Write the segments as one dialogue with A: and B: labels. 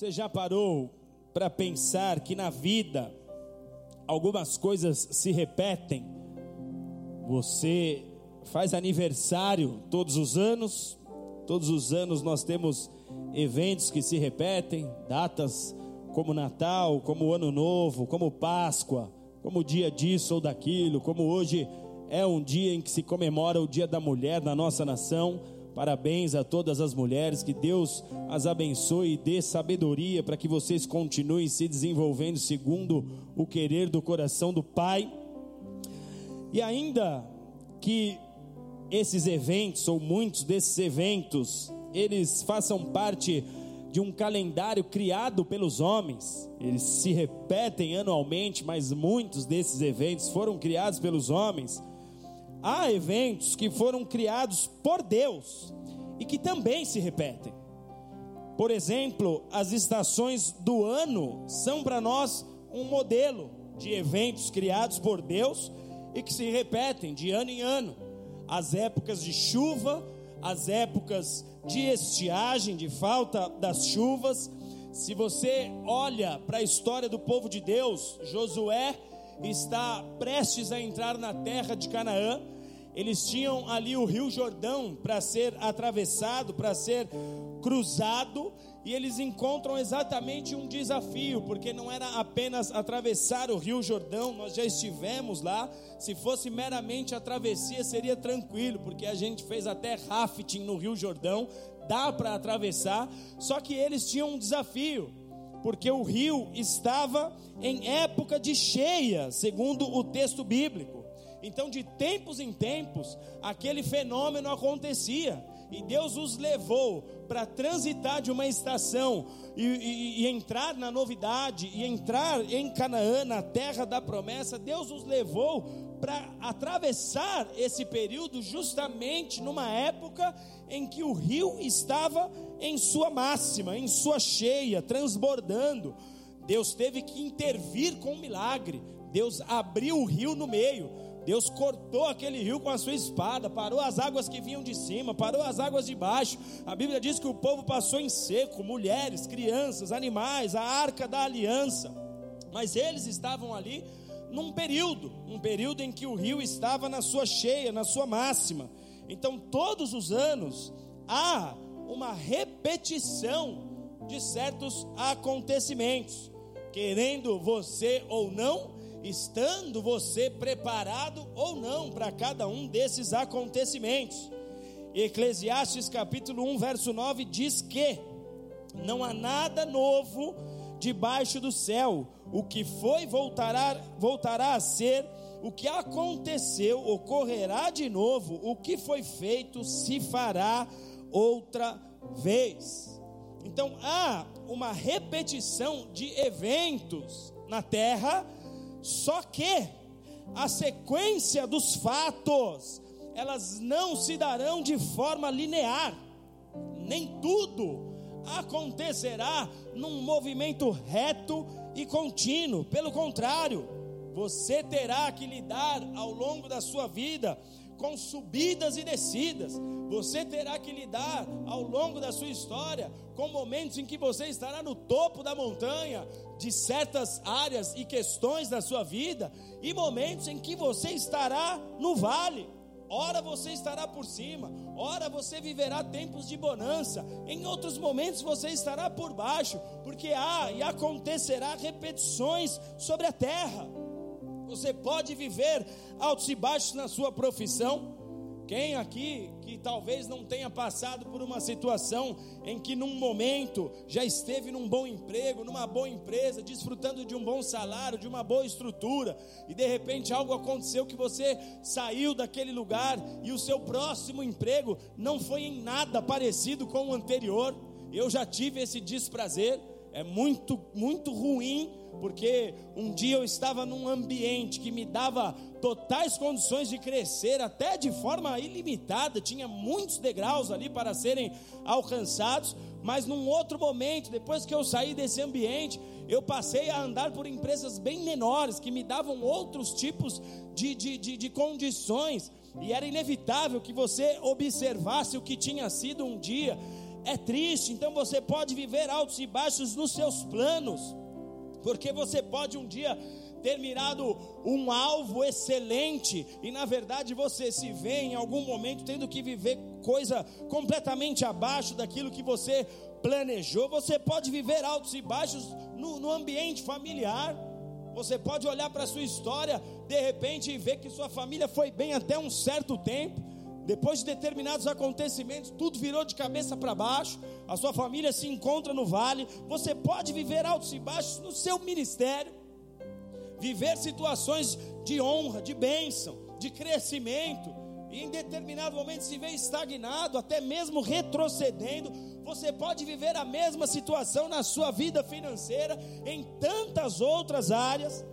A: Você já parou para pensar que na vida algumas coisas se repetem? Você faz aniversário todos os anos, todos os anos nós temos eventos que se repetem, datas como Natal, como Ano Novo, como Páscoa, como o dia disso ou daquilo, como hoje é um dia em que se comemora o Dia da Mulher na nossa nação. Parabéns a todas as mulheres, que Deus as abençoe e dê sabedoria para que vocês continuem se desenvolvendo segundo o querer do coração do Pai. E ainda que esses eventos, ou muitos desses eventos, eles façam parte de um calendário criado pelos homens. Eles se repetem anualmente, mas muitos desses eventos foram criados pelos homens. Há eventos que foram criados por Deus e que também se repetem. Por exemplo, as estações do ano são para nós um modelo de eventos criados por Deus e que se repetem de ano em ano. As épocas de chuva, as épocas de estiagem, de falta das chuvas. Se você olha para a história do povo de Deus, Josué está prestes a entrar na terra de Canaã. Eles tinham ali o Rio Jordão para ser atravessado, para ser cruzado, e eles encontram exatamente um desafio, porque não era apenas atravessar o Rio Jordão, nós já estivemos lá. Se fosse meramente a travessia, seria tranquilo, porque a gente fez até rafting no Rio Jordão, dá para atravessar. Só que eles tinham um desafio, porque o rio estava em época de cheia, segundo o texto bíblico. Então, de tempos em tempos, aquele fenômeno acontecia e Deus os levou para transitar de uma estação e, e, e, entrar na novidade e entrar em Canaã, na terra da promessa, Deus os levou para atravessar esse período justamente numa época em que o rio estava em sua máxima, em sua cheia, transbordando. Deus teve que intervir com um milagre. Deus abriu o rio no meio Deus cortou aquele rio com a sua espada, parou as águas que vinham de cima, parou as águas de baixo. A Bíblia diz que o povo passou em seco, mulheres, crianças, animais, a arca da aliança. Mas eles estavam ali num período, um período em que o rio estava na sua cheia, na sua máxima. Então, todos os anos há uma repetição de certos acontecimentos, querendo você ou não, estando você preparado ou não para cada um desses acontecimentos. Eclesiastes capítulo 1, verso 9 diz que não há nada novo debaixo do céu, o que foi voltará, voltará a ser, o que aconteceu ocorrerá de novo, o que foi feito se fará outra vez. Então há uma repetição de eventos na terra só que a sequência dos fatos, elas não se darão de forma linear. Nem tudo acontecerá num movimento reto e contínuo. Pelo contrário, você terá que lidar ao longo da sua vida com subidas e descidas. Você terá que lidar ao longo da sua história com momentos em que você estará no topo da montanha de certas áreas e questões da sua vida e momentos em que você estará no vale. Ora você estará por cima, ora você viverá tempos de bonança, em outros momentos você estará por baixo, porque há e acontecerá repetições sobre a terra. Você pode viver altos e baixos na sua profissão. Quem aqui que talvez não tenha passado por uma situação em que num momento já esteve num bom emprego, numa boa empresa, desfrutando de um bom salário, de uma boa estrutura, e de repente algo aconteceu que você saiu daquele lugar e o seu próximo emprego não foi em nada parecido com o anterior. Eu já tive esse desprazer, é muito muito ruim porque um dia eu estava num ambiente que me dava totais condições de crescer, até de forma ilimitada, tinha muitos degraus ali para serem alcançados, mas num outro momento, depois que eu saí desse ambiente, eu passei a andar por empresas bem menores, que me davam outros tipos de, de, de, de condições, e era inevitável que você observasse o que tinha sido um dia. É triste, então você pode viver altos e baixos nos seus planos, porque você pode um dia ter mirado um alvo excelente e na verdade você se vê em algum momento tendo que viver coisa completamente abaixo daquilo que você planejou. Você pode viver altos e baixos no, no ambiente familiar. Você pode olhar para a sua história de repente e ver que sua família foi bem até um certo tempo. Depois de determinados acontecimentos, tudo virou de cabeça para baixo. A sua família se encontra no vale. Você pode viver altos e baixos no seu ministério viver situações de honra, de bênção, de crescimento, e em determinado momento se vê estagnado, até mesmo retrocedendo. Você pode viver a mesma situação na sua vida financeira, em tantas outras áreas,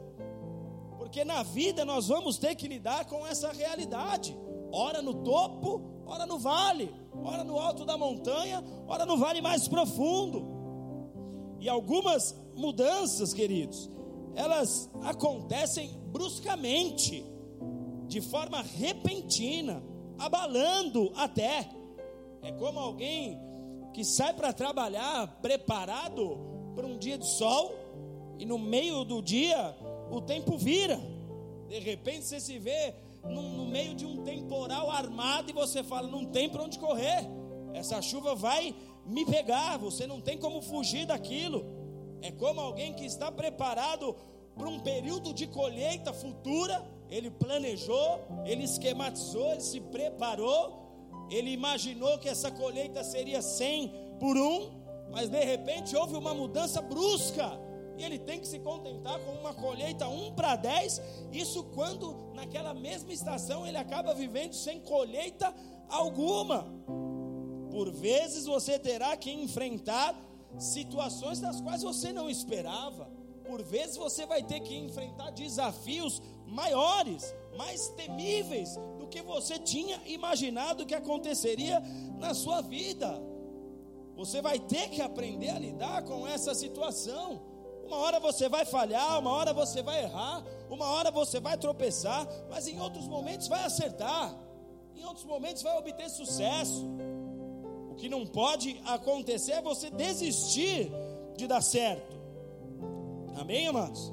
A: porque na vida nós vamos ter que lidar com essa realidade. Ora no topo, ora no vale, ora no alto da montanha, ora no vale mais profundo. E algumas mudanças, queridos, elas acontecem bruscamente, de forma repentina, abalando até. É como alguém que sai para trabalhar preparado para um dia de sol e no meio do dia o tempo vira. De repente você se vê no, no meio de um temporal armado e você fala: não tem para onde correr. Essa chuva vai me pegar, você não tem como fugir daquilo. É como alguém que está preparado para um período de colheita futura. Ele planejou, ele esquematizou, ele se preparou, ele imaginou que essa colheita seria 100 por um, mas de repente houve uma mudança brusca. E ele tem que se contentar com uma colheita 1 para 10. Isso quando naquela mesma estação ele acaba vivendo sem colheita alguma. Por vezes você terá que enfrentar situações das quais você não esperava. Por vezes você vai ter que enfrentar desafios maiores, mais temíveis do que você tinha imaginado que aconteceria na sua vida. Você vai ter que aprender a lidar com essa situação. Uma hora você vai falhar, uma hora você vai errar, uma hora você vai tropeçar, mas em outros momentos vai acertar, em outros momentos vai obter sucesso que não pode acontecer é você desistir de dar certo. Amém, amados?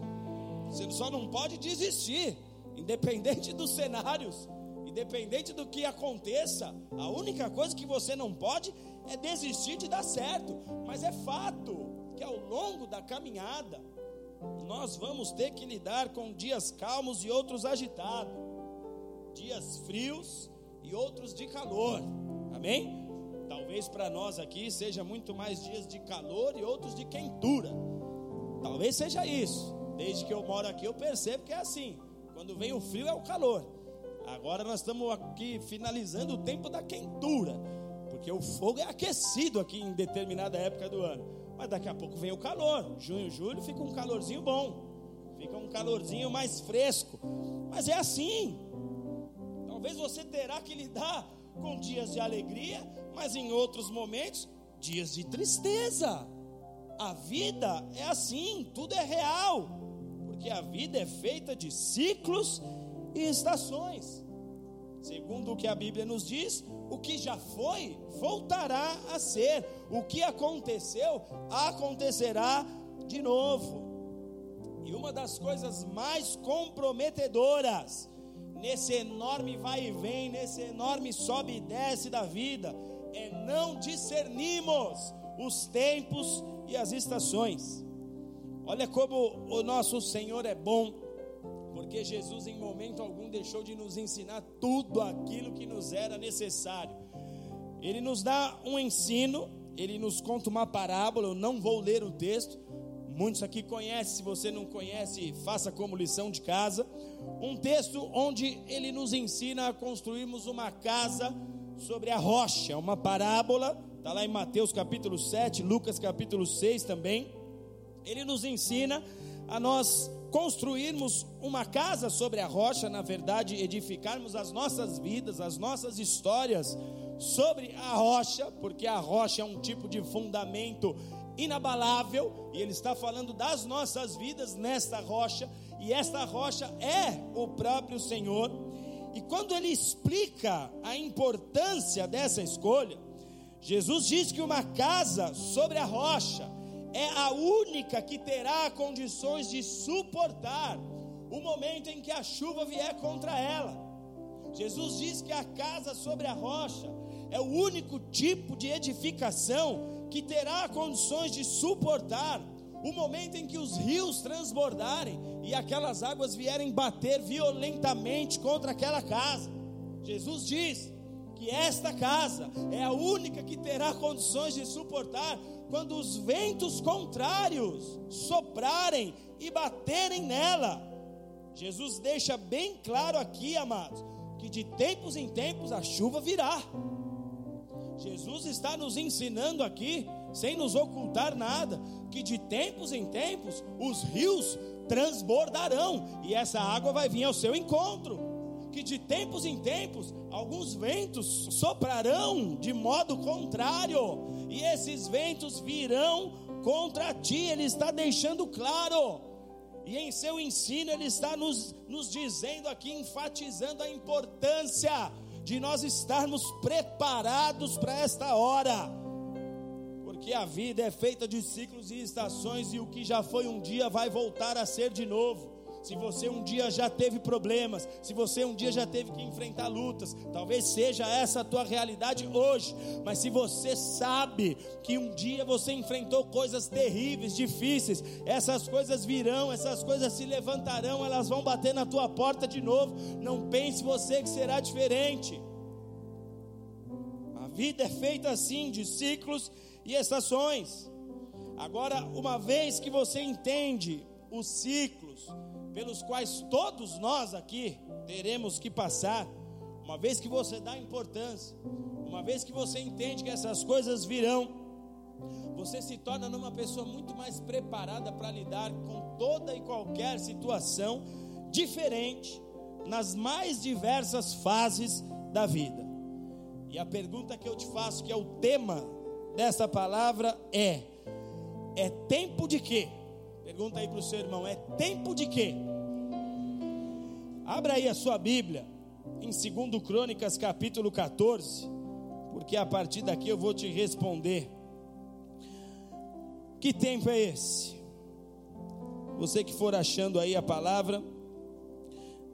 A: Você só não pode desistir, independente dos cenários, independente do que aconteça. A única coisa que você não pode é desistir de dar certo. Mas é fato que ao longo da caminhada, nós vamos ter que lidar com dias calmos e outros agitados, dias frios e outros de calor. Amém? Talvez para nós aqui seja muito mais dias de calor e outros de quentura. Talvez seja isso. Desde que eu moro aqui eu percebo que é assim. Quando vem o frio é o calor. Agora nós estamos aqui finalizando o tempo da quentura, porque o fogo é aquecido aqui em determinada época do ano. Mas daqui a pouco vem o calor. Junho, julho fica um calorzinho bom. Fica um calorzinho mais fresco. Mas é assim. Talvez você terá que lidar com dias de alegria, mas em outros momentos, dias de tristeza. A vida é assim, tudo é real, porque a vida é feita de ciclos e estações. Segundo o que a Bíblia nos diz, o que já foi, voltará a ser. O que aconteceu, acontecerá de novo. E uma das coisas mais comprometedoras nesse enorme vai e vem, nesse enorme sobe e desce da vida, é não discernimos os tempos e as estações. Olha como o nosso Senhor é bom, porque Jesus em momento algum deixou de nos ensinar tudo aquilo que nos era necessário. Ele nos dá um ensino, ele nos conta uma parábola, eu não vou ler o texto, muitos aqui conhecem, se você não conhece, faça como lição de casa um texto onde ele nos ensina a construirmos uma casa sobre a rocha, uma parábola, está lá em Mateus capítulo 7, Lucas capítulo 6 também. Ele nos ensina a nós construirmos uma casa sobre a rocha, na verdade, edificarmos as nossas vidas, as nossas histórias sobre a rocha, porque a rocha é um tipo de fundamento inabalável, e ele está falando das nossas vidas nesta rocha, e esta rocha é o próprio Senhor. E quando ele explica a importância dessa escolha, Jesus diz que uma casa sobre a rocha é a única que terá condições de suportar o momento em que a chuva vier contra ela. Jesus diz que a casa sobre a rocha é o único tipo de edificação que terá condições de suportar o momento em que os rios transbordarem e aquelas águas vierem bater violentamente contra aquela casa. Jesus diz que esta casa é a única que terá condições de suportar quando os ventos contrários soprarem e baterem nela. Jesus deixa bem claro aqui, amados, que de tempos em tempos a chuva virá. Jesus está nos ensinando aqui, sem nos ocultar nada, que de tempos em tempos os rios transbordarão e essa água vai vir ao seu encontro. Que de tempos em tempos alguns ventos soprarão de modo contrário e esses ventos virão contra ti. Ele está deixando claro. E em seu ensino, ele está nos, nos dizendo aqui, enfatizando a importância de nós estarmos preparados para esta hora, porque a vida é feita de ciclos e estações, e o que já foi um dia vai voltar a ser de novo. Se você um dia já teve problemas, se você um dia já teve que enfrentar lutas, talvez seja essa a tua realidade hoje, mas se você sabe que um dia você enfrentou coisas terríveis, difíceis, essas coisas virão, essas coisas se levantarão, elas vão bater na tua porta de novo. Não pense você que será diferente. A vida é feita assim, de ciclos e estações. Agora, uma vez que você entende os ciclos, pelos quais todos nós aqui teremos que passar, uma vez que você dá importância, uma vez que você entende que essas coisas virão, você se torna numa pessoa muito mais preparada para lidar com toda e qualquer situação diferente nas mais diversas fases da vida. E a pergunta que eu te faço, que é o tema dessa palavra, é: é tempo de quê? Pergunta aí para o seu irmão: é tempo de quê? Abra aí a sua Bíblia em 2 Crônicas, capítulo 14, porque a partir daqui eu vou te responder. Que tempo é esse? Você que for achando aí a palavra,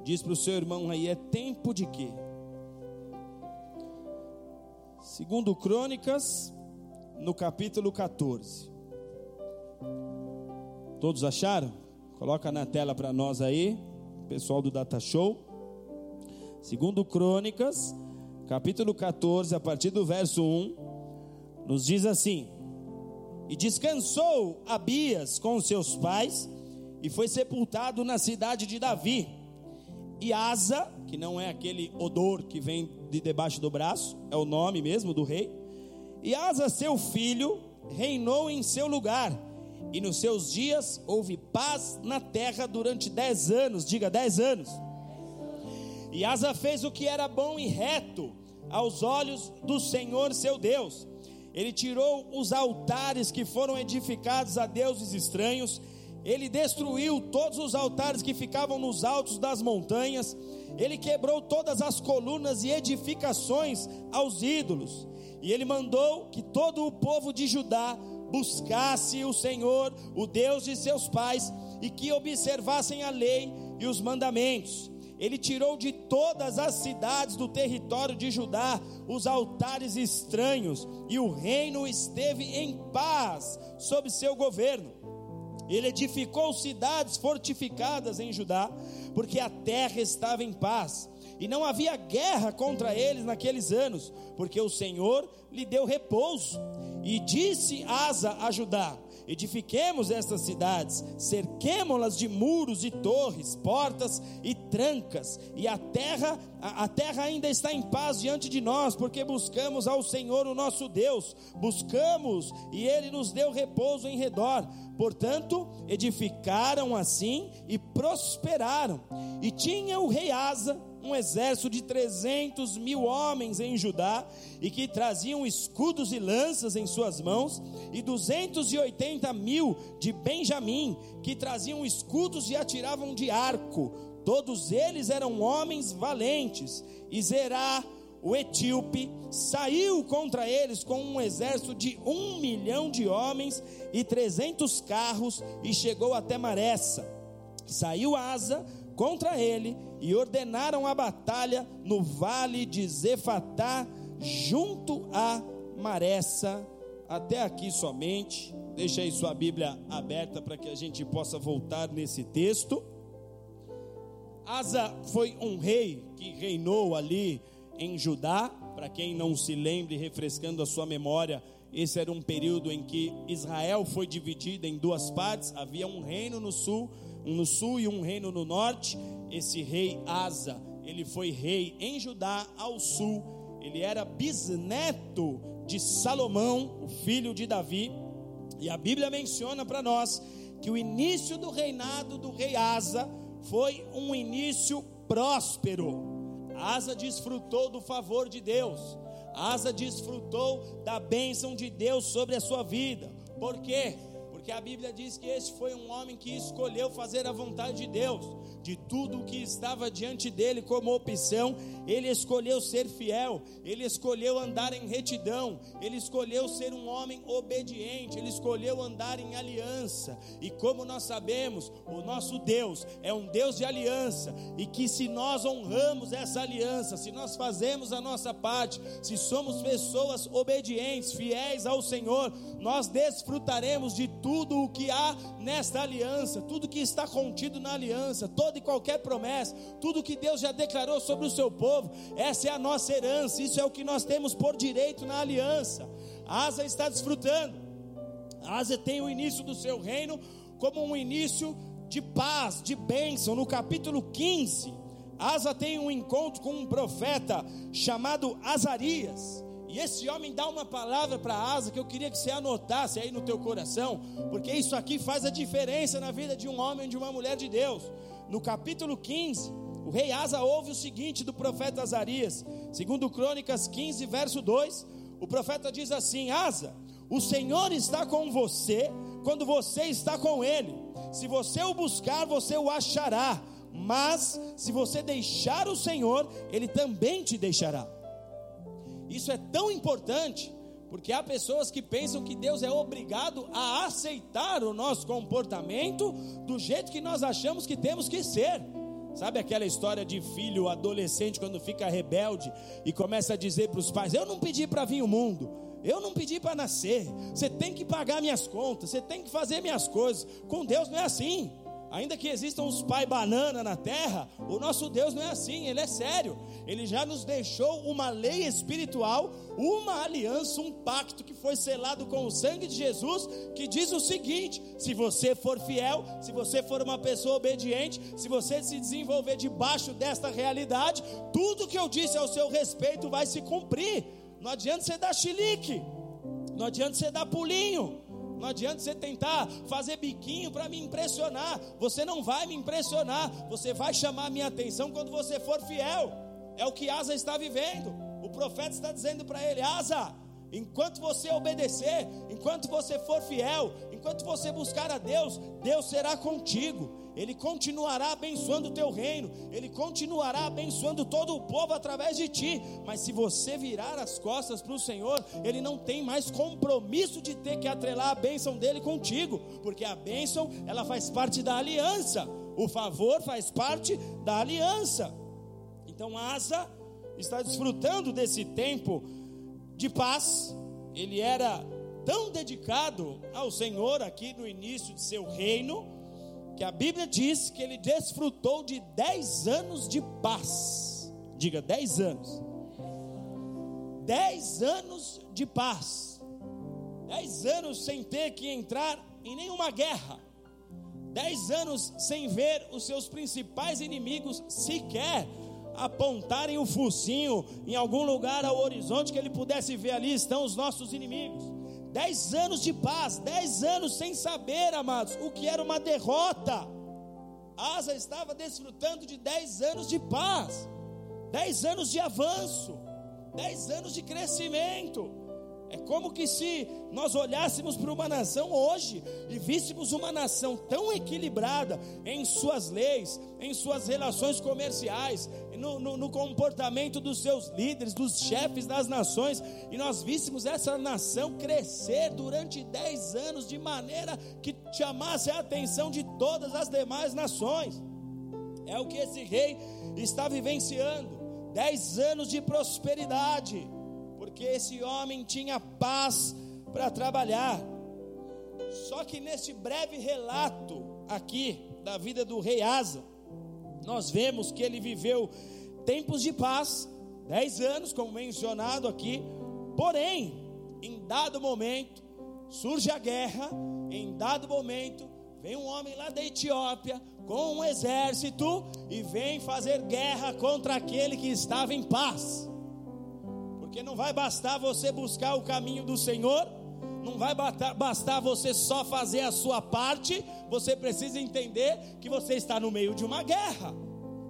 A: diz para o seu irmão aí: é tempo de quê? Segundo Crônicas, no capítulo 14. Todos acharam? Coloca na tela para nós aí, pessoal do Data Show. Segundo Crônicas, capítulo 14, a partir do verso 1, nos diz assim: E descansou Abias com seus pais e foi sepultado na cidade de Davi. E Asa, que não é aquele odor que vem de debaixo do braço, é o nome mesmo do rei. E Asa, seu filho, reinou em seu lugar e nos seus dias houve paz na terra durante dez anos, diga dez anos. E Asa fez o que era bom e reto aos olhos do Senhor seu Deus. Ele tirou os altares que foram edificados a deuses estranhos, ele destruiu todos os altares que ficavam nos altos das montanhas, ele quebrou todas as colunas e edificações aos ídolos, e ele mandou que todo o povo de Judá buscasse o Senhor, o Deus de seus pais, e que observassem a lei e os mandamentos. Ele tirou de todas as cidades do território de Judá os altares estranhos, e o reino esteve em paz sob seu governo. Ele edificou cidades fortificadas em Judá, porque a terra estava em paz, e não havia guerra contra eles naqueles anos, porque o Senhor lhe deu repouso. E disse Asa a Judá: Edifiquemos estas cidades, cerquemo-las de muros e torres, portas e trancas, e a terra, a, a, terra ainda está em paz diante de nós, porque buscamos ao Senhor o nosso Deus, buscamos e ele nos deu repouso em redor. Portanto, edificaram assim e prosperaram. E tinha o rei Asa um exército de 300 mil homens em Judá, e que traziam escudos e lanças em suas mãos, e 280 mil de Benjamim, que traziam escudos e atiravam de arco. Todos eles eram homens valentes. E Zerá, o etíope, saiu contra eles com um exército de um milhão de homens e trezentos carros e chegou até Maressa. Saiu Asa contra ele e ordenaram a batalha no vale de Zefatá, junto a Maressa. Até aqui somente. Deixa aí sua Bíblia aberta para que a gente possa voltar nesse texto. Asa foi um rei que reinou ali em Judá. Para quem não se lembre, refrescando a sua memória, esse era um período em que Israel foi dividido em duas partes. Havia um reino no sul, um no sul e um reino no norte. Esse rei Asa, ele foi rei em Judá ao sul. Ele era bisneto de Salomão, o filho de Davi. E a Bíblia menciona para nós que o início do reinado do rei Asa foi um início próspero. Asa desfrutou do favor de Deus. Asa desfrutou da bênção de Deus sobre a sua vida. Por quê? Porque a Bíblia diz que esse foi um homem que escolheu fazer a vontade de Deus de tudo o que estava diante dele como opção, ele escolheu ser fiel, ele escolheu andar em retidão, ele escolheu ser um homem obediente, ele escolheu andar em aliança. E como nós sabemos, o nosso Deus é um Deus de aliança, e que se nós honramos essa aliança, se nós fazemos a nossa parte, se somos pessoas obedientes, fiéis ao Senhor, nós desfrutaremos de tudo o que há nesta aliança, tudo que está contido na aliança, toda e qualquer promessa, tudo que Deus já declarou sobre o seu povo, essa é a nossa herança, isso é o que nós temos por direito na aliança. Asa está desfrutando, Asa tem o início do seu reino como um início de paz, de bênção. No capítulo 15, Asa tem um encontro com um profeta chamado Azarias. E esse homem dá uma palavra para Asa que eu queria que você anotasse aí no teu coração, porque isso aqui faz a diferença na vida de um homem e de uma mulher de Deus. No capítulo 15, o rei Asa ouve o seguinte do profeta Azarias, segundo Crônicas 15, verso 2, o profeta diz assim: Asa, o Senhor está com você quando você está com ele. Se você o buscar, você o achará. Mas se você deixar o Senhor, ele também te deixará. Isso é tão importante, porque há pessoas que pensam que Deus é obrigado a aceitar o nosso comportamento do jeito que nós achamos que temos que ser. Sabe aquela história de filho adolescente quando fica rebelde e começa a dizer para os pais: Eu não pedi para vir o mundo, eu não pedi para nascer, você tem que pagar minhas contas, você tem que fazer minhas coisas. Com Deus não é assim. Ainda que existam os pai banana na terra, o nosso Deus não é assim, ele é sério. Ele já nos deixou uma lei espiritual, uma aliança, um pacto que foi selado com o sangue de Jesus, que diz o seguinte: se você for fiel, se você for uma pessoa obediente, se você se desenvolver debaixo desta realidade, tudo que eu disse ao seu respeito vai se cumprir. Não adianta você dar chilique, não adianta você dar pulinho. Não adianta você tentar fazer biquinho para me impressionar. Você não vai me impressionar. Você vai chamar a minha atenção quando você for fiel. É o que Asa está vivendo. O profeta está dizendo para ele: Asa, enquanto você obedecer, enquanto você for fiel, enquanto você buscar a Deus, Deus será contigo. Ele continuará abençoando o teu reino, Ele continuará abençoando todo o povo através de ti. Mas se você virar as costas para o Senhor, Ele não tem mais compromisso de ter que atrelar a bênção dele contigo, porque a bênção ela faz parte da aliança, o favor faz parte da aliança. Então Asa está desfrutando desse tempo de paz, ele era tão dedicado ao Senhor aqui no início de seu reino que a Bíblia diz que ele desfrutou de 10 anos de paz. Diga, 10 anos. 10 anos de paz. 10 anos sem ter que entrar em nenhuma guerra. 10 anos sem ver os seus principais inimigos sequer apontarem o focinho em algum lugar ao horizonte que ele pudesse ver ali estão os nossos inimigos. Dez anos de paz, dez anos sem saber, amados, o que era uma derrota. Asa estava desfrutando de dez anos de paz, dez anos de avanço, dez anos de crescimento. É como que se nós olhássemos para uma nação hoje e víssemos uma nação tão equilibrada em suas leis, em suas relações comerciais, no, no, no, comportamento dos seus líderes, dos chefes das nações, e nós víssemos essa nação crescer durante dez anos de maneira que chamasse a atenção de todas as demais nações. É o que esse rei está vivenciando. Dez anos de prosperidade porque esse homem tinha paz para trabalhar. Só que neste breve relato aqui da vida do rei Asa, nós vemos que ele viveu tempos de paz, dez anos, como mencionado aqui, porém, em dado momento, surge a guerra, em dado momento, vem um homem lá da Etiópia com um exército e vem fazer guerra contra aquele que estava em paz. Porque não vai bastar você buscar o caminho do Senhor, não vai bastar você só fazer a sua parte, você precisa entender que você está no meio de uma guerra.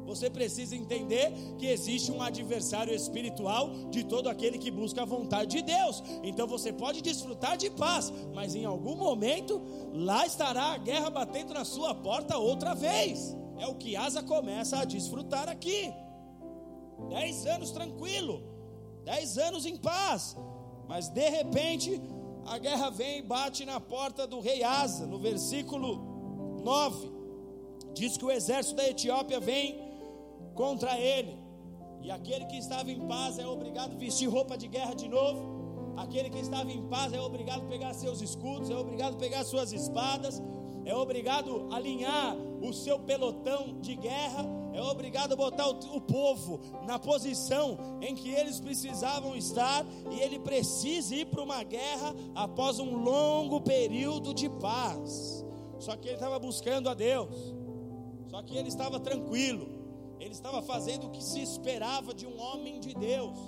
A: Você precisa entender que existe um adversário espiritual de todo aquele que busca a vontade de Deus. Então você pode desfrutar de paz, mas em algum momento lá estará a guerra batendo na sua porta outra vez. É o que Asa começa a desfrutar aqui. Dez anos tranquilo, dez anos em paz, mas de repente a guerra vem e bate na porta do rei Asa, no versículo 9, diz que o exército da Etiópia vem contra ele, e aquele que estava em paz é obrigado a vestir roupa de guerra de novo. Aquele que estava em paz é obrigado a pegar seus escudos, é obrigado a pegar suas espadas, é obrigado a alinhar o seu pelotão de guerra, é obrigado a botar o, povo na posição em que eles precisavam estar, e ele precisa ir para uma guerra após um longo período de paz. Só que ele estava buscando a Deus, só que ele estava tranquilo, ele estava fazendo o que se esperava de um homem de Deus.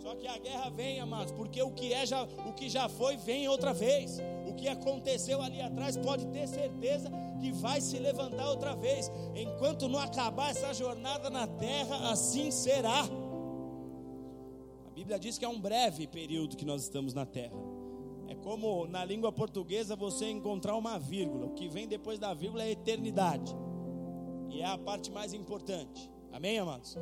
A: Só que a guerra vem, amados, porque o que é já, o que já foi vem outra vez. O que aconteceu ali atrás pode ter certeza que vai se levantar outra vez. Enquanto não acabar essa jornada na terra, assim será. A Bíblia diz que é um breve período que nós estamos na terra. É como na língua portuguesa você encontrar uma vírgula. O que vem depois da vírgula é eternidade. E é a parte mais importante. Amém, amados?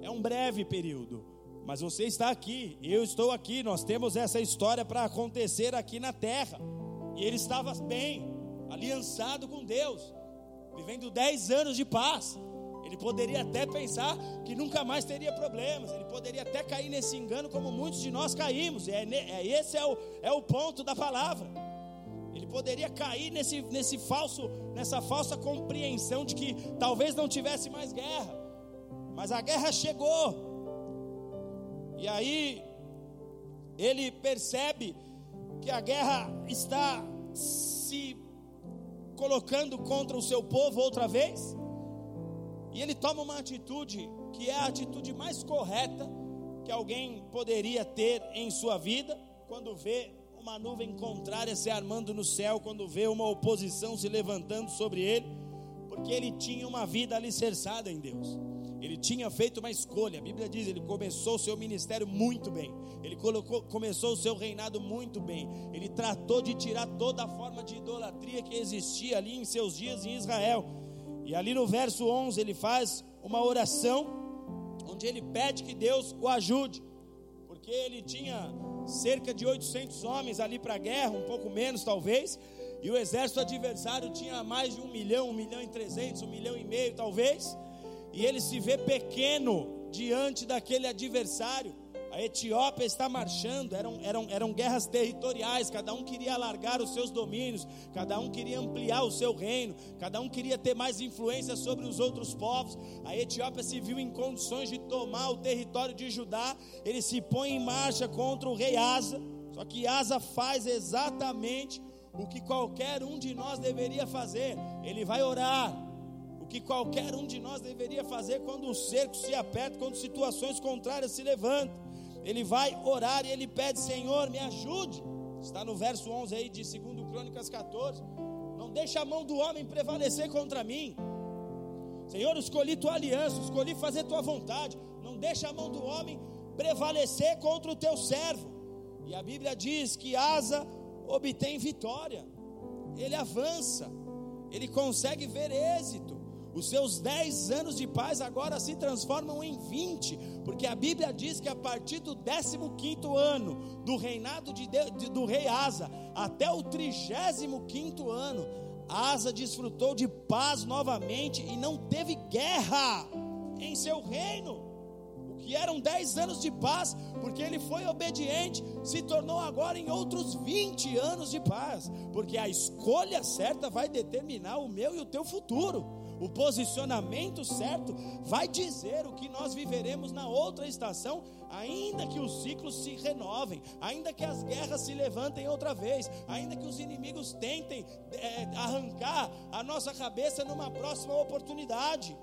A: É um breve período. Mas você está aqui, eu estou aqui, nós temos essa história para acontecer aqui na terra. E ele estava bem, aliançado com Deus, vivendo dez anos de paz. Ele poderia até pensar que nunca mais teria problemas, ele poderia até cair nesse engano, como muitos de nós caímos. É, é esse é o, é o ponto da palavra. Ele poderia cair nesse, nesse falso, nessa falsa compreensão de que talvez não tivesse mais guerra, mas a guerra chegou. E aí ele percebe que a guerra está se colocando contra o seu povo outra vez. E ele toma uma atitude que é a atitude mais correta que alguém poderia ter em sua vida quando vê uma nuvem contrária se armando no céu, quando vê uma oposição se levantando sobre ele, porque ele tinha uma vida alicerçada em Deus. Ele tinha feito uma escolha. A Bíblia diz: ele começou o seu ministério muito bem. Ele colocou, começou o seu reinado muito bem. Ele tratou de tirar toda a forma de idolatria que existia ali em seus dias em Israel. E ali no verso 11 ele faz uma oração onde ele pede que Deus o ajude, porque ele tinha cerca de 800 homens ali para a guerra, um pouco menos talvez, e o exército adversário tinha mais de um milhão, um milhão e trezentos, um milhão e meio talvez e ele se vê pequeno diante daquele adversário. A Etiópia está marchando, eram, eram, eram guerras territoriais, cada um queria alargar os seus domínios, cada um queria ampliar o seu reino, cada um queria ter mais influência sobre os outros povos. A Etiópia se viu em condições de tomar o território de Judá, ele se põe em marcha contra o rei Asa, só que Asa faz exatamente o que qualquer um de nós deveria fazer: ele vai orar, que qualquer um de nós deveria fazer quando o cerco se aperta, quando situações contrárias se levantam. Ele vai orar e ele pede: Senhor, me ajude. Está no verso 11 aí de 2 Crônicas 14. Não deixa a mão do homem prevalecer contra mim. Senhor, escolhi tua aliança, escolhi fazer tua vontade. Não deixa a mão do homem prevalecer contra o teu servo. E a Bíblia diz que Asa obtém vitória, ele avança, ele consegue ver êxito. Os seus 10 anos de paz agora se transformam em 20, porque a Bíblia diz que a partir do 15 ano do reinado de, de, do rei Asa até o 35 ano, Asa desfrutou de paz novamente e não teve guerra em seu reino. O que eram 10 anos de paz, porque ele foi obediente, se tornou agora em outros 20 anos de paz, porque a escolha certa vai determinar o meu e o teu futuro. O posicionamento certo vai dizer o que nós viveremos na outra estação, ainda que os ciclos se renovem, ainda que as guerras se levantem outra vez, ainda que os inimigos tentem é, arrancar a nossa cabeça numa próxima oportunidade.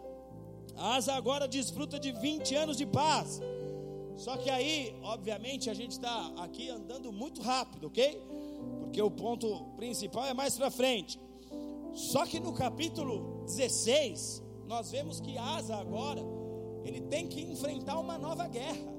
A: A Asa agora desfruta de 20 anos de paz. Só que aí, obviamente, a gente está aqui andando muito rápido, ok? Porque o ponto principal é mais para frente. Só que no capítulo 16, nós vemos que Asa agora, ele tem que enfrentar uma nova guerra.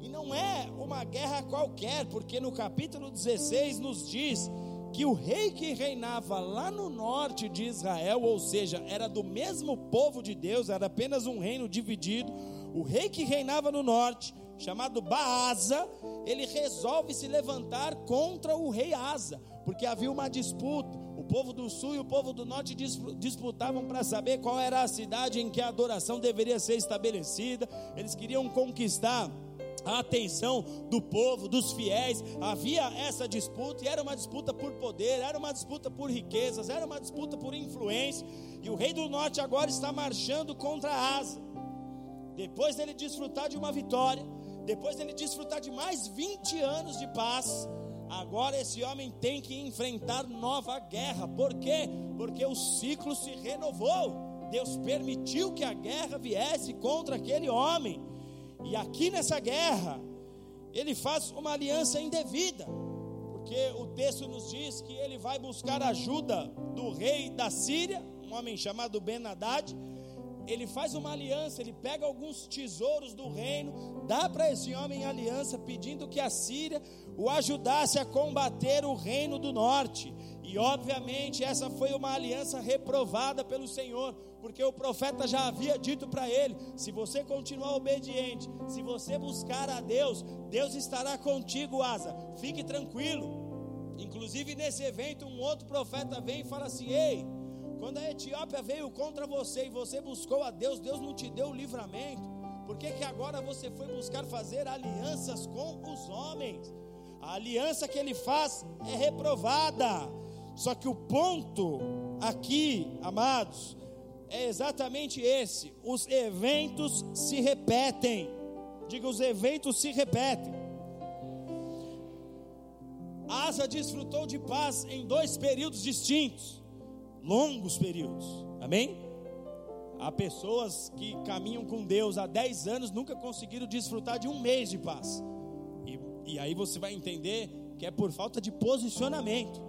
A: E não é uma guerra qualquer, porque no capítulo 16 nos diz que o rei que reinava lá no norte de Israel, ou seja, era do mesmo povo de Deus, era apenas um reino dividido. O rei que reinava no norte, chamado Baasa, ele resolve se levantar contra o rei Asa, porque havia uma disputa. O povo do sul e o povo do norte disputavam para saber qual era a cidade em que a adoração deveria ser estabelecida. Eles queriam conquistar a atenção do povo, dos fiéis. Havia essa disputa e era uma disputa por poder, era uma disputa por riquezas, era uma disputa por influência. E o rei do norte agora está marchando contra Asa. Depois dele desfrutar de uma vitória, depois dele desfrutar de mais 20 anos de paz, Agora esse homem tem que enfrentar nova guerra. Por quê? Porque o ciclo se renovou. Deus permitiu que a guerra viesse contra aquele homem. E aqui nessa guerra, ele faz uma aliança indevida. Porque o texto nos diz que ele vai buscar ajuda do rei da Síria, um homem chamado Ben-Hadad ele faz uma aliança, ele pega alguns tesouros do reino, dá para esse homem aliança, pedindo que a Síria o ajudasse a combater o reino do norte. E obviamente essa foi uma aliança reprovada pelo Senhor, porque o profeta já havia dito para ele: se você continuar obediente, se você buscar a Deus, Deus estará contigo, Asa, fique tranquilo. Inclusive nesse evento, um outro profeta vem e fala assim: ei quando a Etiópia veio contra você e você buscou a Deus, Deus não te deu o livramento. Por que, que agora você foi buscar fazer alianças com os homens? A aliança que ele faz é reprovada. Só que o ponto aqui, amados, é exatamente esse: os eventos se repetem. Diga, os eventos se repetem. Asa desfrutou de paz em dois períodos distintos longos períodos. Amém? Há pessoas que caminham com Deus há 10 anos, nunca conseguiram desfrutar de um mês de paz. E, e aí você vai entender que é por falta de posicionamento.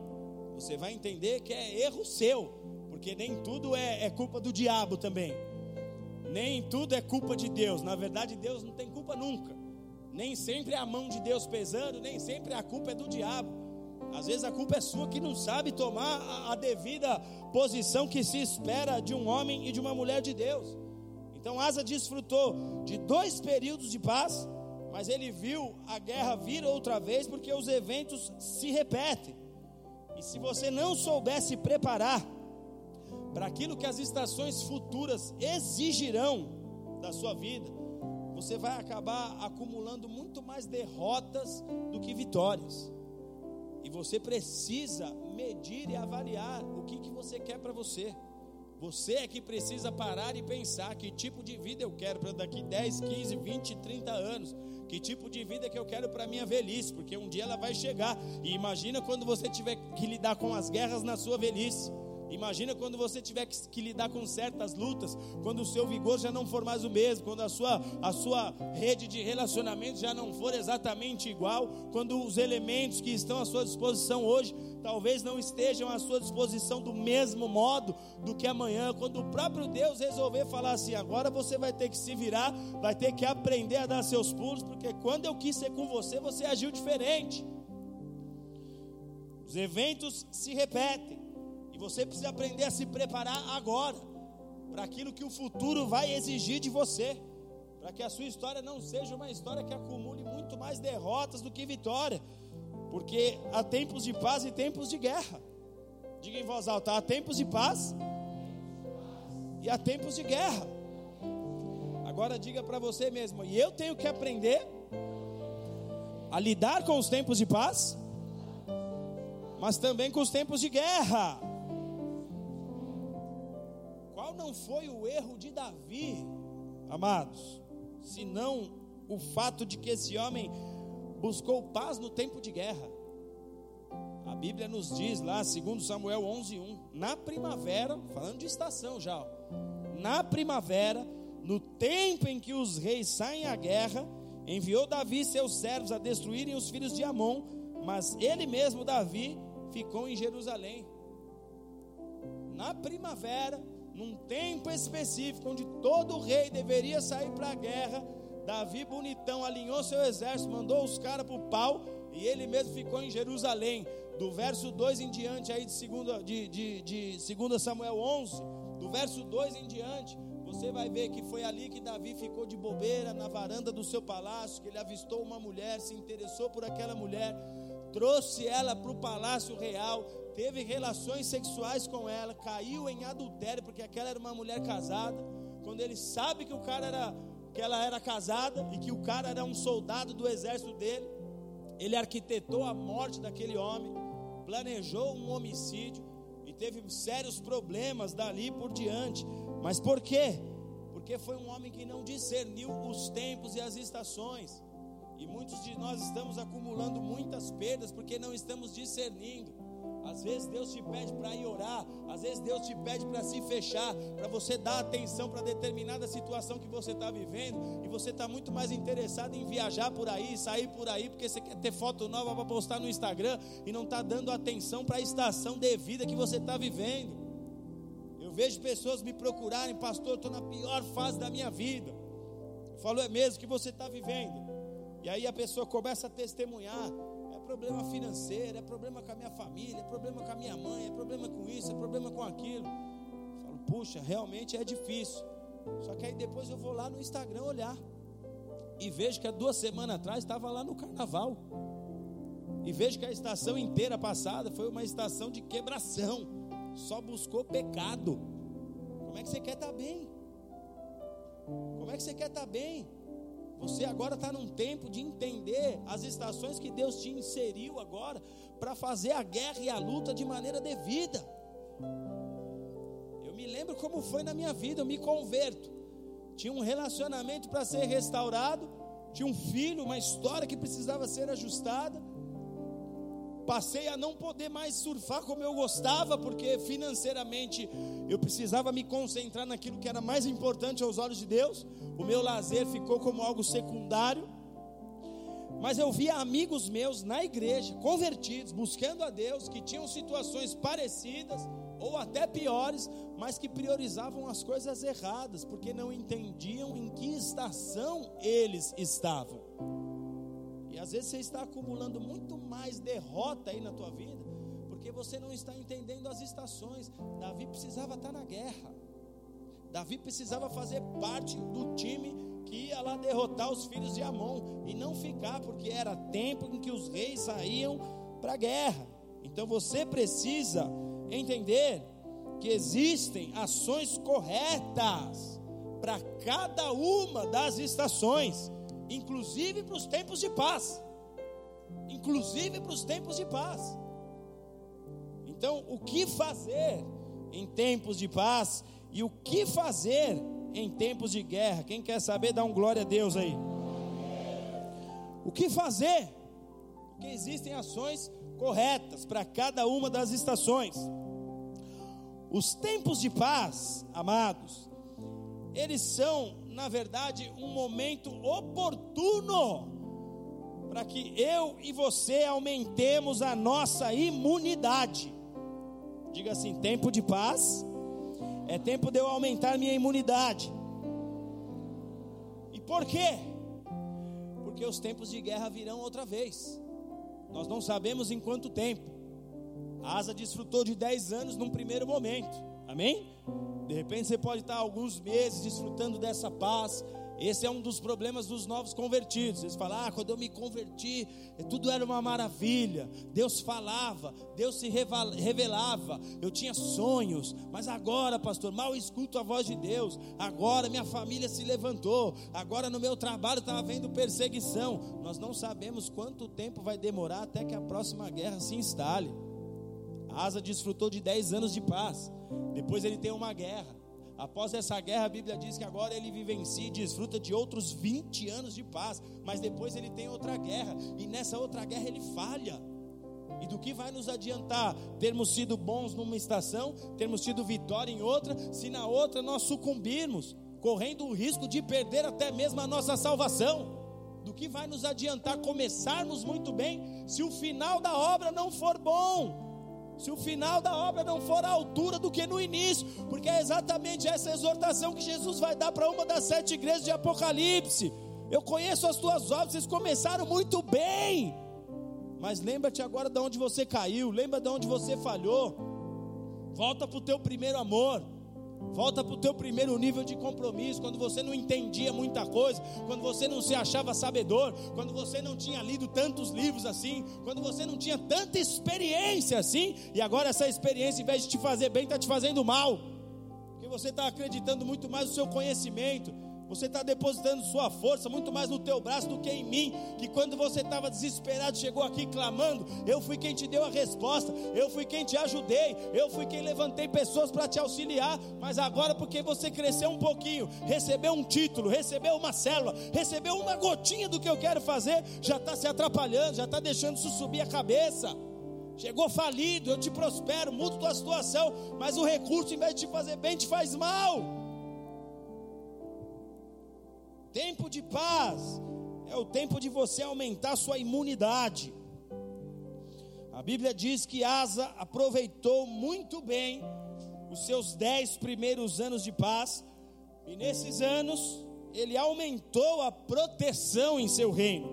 A: Você vai entender que é erro seu, porque nem tudo é, é culpa do diabo também. Nem tudo é culpa de Deus. Na verdade, Deus não tem culpa nunca. Nem sempre é a mão de Deus pesando, nem sempre a culpa é do diabo. Às vezes a culpa é sua que não sabe tomar a, a devida posição que se espera de um homem e de uma mulher de Deus. Então Asa desfrutou de dois períodos de paz, mas ele viu a guerra vir outra vez porque os eventos se repetem. E se você não souber se preparar para aquilo que as estações futuras exigirão da sua vida, você vai acabar acumulando muito mais derrotas do que vitórias. E você precisa medir e avaliar o que, que você quer para você. Você é que precisa parar e pensar que tipo de vida eu quero para daqui 10, 15, 20, 30 anos. Que tipo de vida que eu quero para minha velhice, porque um dia ela vai chegar. E imagina quando você tiver que lidar com as guerras na sua velhice. Imagina quando você tiver que, que, lidar com certas lutas, quando o seu vigor já não for mais o mesmo, quando a sua, a sua rede de relacionamento já não for exatamente igual, quando os elementos que estão à sua disposição hoje talvez não estejam à sua disposição do mesmo modo do que amanhã, quando o próprio Deus resolver falar assim: agora você vai ter que se virar, vai ter que aprender a dar seus pulos, porque quando eu quis ser com você, você agiu diferente. Os eventos se repetem e você precisa aprender a se preparar agora para aquilo que o futuro vai exigir de você, para que a sua história não seja uma história que acumule muito mais derrotas do que vitória. Porque há tempos de paz e tempos de guerra. Diga em voz alta: há tempos de paz e há tempos de guerra. Agora diga para você mesmo: e eu tenho que aprender a lidar com os tempos de paz, mas também com os tempos de guerra. Qual não foi o erro de Davi, amados, senão o fato de que esse homem buscou paz no tempo de guerra. A Bíblia nos diz lá, segundo Samuel 11:1, na primavera, falando de estação já, ó, na primavera, no tempo em que os reis saem à guerra, enviou Davi seus servos a destruírem os filhos de Amon, mas ele mesmo, Davi, ficou em Jerusalém. Na primavera, num tempo específico, onde todo rei deveria sair para a guerra, Davi, bonitão, alinhou seu exército, mandou os caras para o pau e ele mesmo ficou em Jerusalém. Do verso 2 em diante, aí de, segunda, de, de, de 2 Samuel 11, do verso 2 em diante, você vai ver que foi ali que Davi ficou de bobeira na varanda do seu palácio, que ele avistou uma mulher, se interessou por aquela mulher, trouxe ela para o palácio real, teve relações sexuais com ela, caiu em adultério, porque aquela era uma mulher casada. Quando ele sabe que o cara era que ela era casada e que o cara era um soldado do exército dele. Ele arquitetou a morte daquele homem, planejou um homicídio e teve sérios problemas dali por diante. Mas por quê? Porque foi um homem que não discerniu os tempos e as estações. E muitos de nós estamos acumulando muitas perdas porque não estamos discernindo. Às vezes Deus te pede para ir orar, às vezes Deus te pede para se fechar, para você dar atenção para determinada situação que você está vivendo, e você está muito mais interessado em viajar por aí, sair por aí, porque você quer ter foto nova para postar no Instagram e não está dando atenção para a estação devida que você está vivendo. Eu vejo pessoas me procurarem, pastor, estou na pior fase da minha vida. Eu falo, é mesmo que você está vivendo. E aí a pessoa começa a testemunhar problema financeiro, é problema com a minha família, é problema com a minha mãe, é problema com isso, é problema com aquilo. Eu falo, puxa, realmente é difícil. Só que aí depois eu vou lá no Instagram olhar e vejo que há duas semanas atrás estava lá no carnaval. E vejo que a estação inteira passada foi uma estação de quebração, só buscou pecado. Como é que você quer estar tá bem? Como é que você quer estar tá bem? Você agora está num tempo de entender as estações que Deus te inseriu agora para fazer a guerra e a luta de maneira devida. Eu me lembro como foi na minha vida, eu me converto. Tinha um relacionamento para ser restaurado, tinha um filho, uma história que precisava ser ajustada. Passei a não poder mais surfar como eu gostava, porque financeiramente eu precisava me concentrar naquilo que era mais importante aos olhos de Deus. O meu lazer ficou como algo secundário. Mas eu via amigos meus na igreja, convertidos, buscando a Deus, que tinham situações parecidas ou até piores, mas que priorizavam as coisas erradas, porque não entendiam em que estação eles estavam. E às vezes você está acumulando muito mais derrota aí na tua vida, porque você não está entendendo as estações. Davi precisava estar na guerra. Davi precisava fazer parte do time que ia lá derrotar os filhos de Amon e não ficar, porque era tempo em que os reis saíam para a guerra. Então você precisa entender que existem ações corretas para cada uma das estações inclusive para os tempos de paz. Inclusive para os tempos de paz. Então, o que fazer em tempos de paz e o que fazer em tempos de guerra? Quem quer saber, dá um glória a Deus aí. O que fazer? Porque existem ações corretas para cada uma das estações. Os tempos de paz, amados, eles são na verdade, um momento oportuno para que eu e você aumentemos a nossa imunidade. Diga assim: tempo de paz, é tempo de eu aumentar minha imunidade. E por quê? Porque os tempos de guerra virão outra vez. Nós não sabemos em quanto tempo. A Asa desfrutou de 10 anos num primeiro momento. Amém? De repente você pode estar alguns meses desfrutando dessa paz, esse é um dos problemas dos novos convertidos. Eles falam: ah, quando eu me converti, tudo era uma maravilha. Deus falava, Deus se revelava. Eu tinha sonhos, mas agora, pastor, mal escuto a voz de Deus. Agora minha família se levantou. Agora no meu trabalho estava havendo perseguição. Nós não sabemos quanto tempo vai demorar até que a próxima guerra se instale. Asa desfrutou de 10 anos de paz. Depois ele tem uma guerra. Após essa guerra, a Bíblia diz que agora ele vivencia e desfruta de outros 20 anos de paz, mas depois ele tem outra guerra, e nessa outra guerra ele falha. E do que vai nos adiantar termos sido bons numa estação, termos tido vitória em outra, se na outra nós sucumbirmos, correndo o risco de perder até mesmo a nossa salvação? Do que vai nos adiantar começarmos muito bem, se o final da obra não for bom? Se o final da obra não for à altura do que no início, porque é exatamente essa exortação que Jesus vai dar para uma das sete igrejas de Apocalipse. Eu conheço as tuas obras, vocês começaram muito bem, mas lembra-te agora de onde você caiu, lembra de onde você falhou, volta para o teu primeiro amor. Volta para o teu primeiro nível de compromisso, quando você não entendia muita coisa, quando você não se achava sabedor, quando você não tinha lido tantos livros assim, quando você não tinha tanta experiência assim, e agora essa experiência, em vez de te fazer bem, está te fazendo mal, porque você está acreditando muito mais no seu conhecimento, você está depositando sua força muito mais no teu braço do que em mim. Que quando você estava desesperado, chegou aqui clamando, eu fui quem te deu a resposta, eu fui quem te ajudei, eu fui quem levantei pessoas para te auxiliar. Mas agora, porque você cresceu um pouquinho, recebeu um título, recebeu uma célula, recebeu uma gotinha do que eu quero fazer, já está se atrapalhando, já está deixando isso subir a cabeça. Chegou falido, eu te prospero, mudo tua situação, mas o recurso, em vez de te fazer bem, te faz mal. Tempo de paz é o tempo de você aumentar sua imunidade. A Bíblia diz que Asa aproveitou muito bem os seus dez primeiros anos de paz, e nesses anos ele aumentou a proteção em seu reino.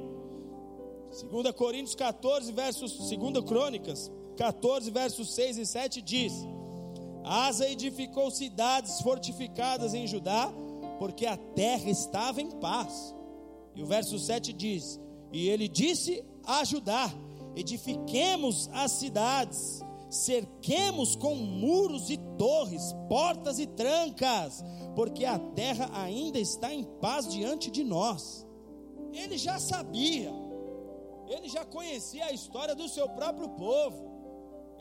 A: 2 Coríntios 14, versos 2 Crônicas 14, versos 6 e 7 diz: Asa edificou cidades fortificadas em Judá porque a terra estava em paz. E o verso 7 diz: E ele disse a Judá: Edifiquemos as cidades, cerquemos com muros e torres, portas e trancas, porque a terra ainda está em paz diante de nós. Ele já sabia, ele já conhecia a história do seu próprio povo.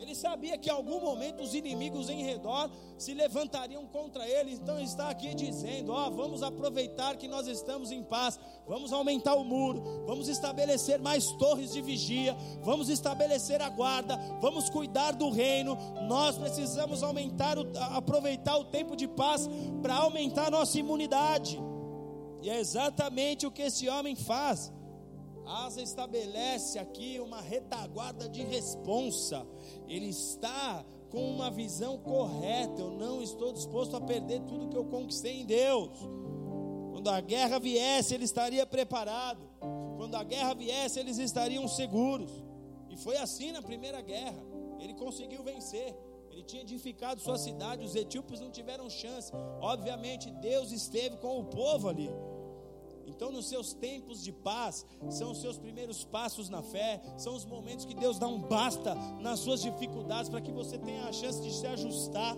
A: Ele sabia que em algum momento os inimigos em redor se levantariam contra ele. Então está aqui dizendo: ó, vamos aproveitar que nós estamos em paz, vamos aumentar o muro, vamos estabelecer mais torres de vigia, vamos estabelecer a guarda, vamos cuidar do reino. Nós precisamos aumentar, o, aproveitar o tempo de paz para aumentar nossa imunidade. E é exatamente o que esse homem faz. Asa estabelece aqui uma retaguarda de responsa. Ele está com uma visão correta. Eu não estou disposto a perder tudo que eu conquistei em Deus. Quando a guerra viesse, ele estaria preparado. Quando a guerra viesse, eles estariam seguros. E foi assim na primeira guerra. Ele conseguiu vencer. Ele tinha edificado sua cidade. Os etíopes não tiveram chance. Obviamente, Deus esteve com o povo ali. Então, nos seus tempos de paz, são os seus primeiros passos na fé, são os momentos que Deus dá um basta nas suas dificuldades, para que você tenha a chance de se ajustar,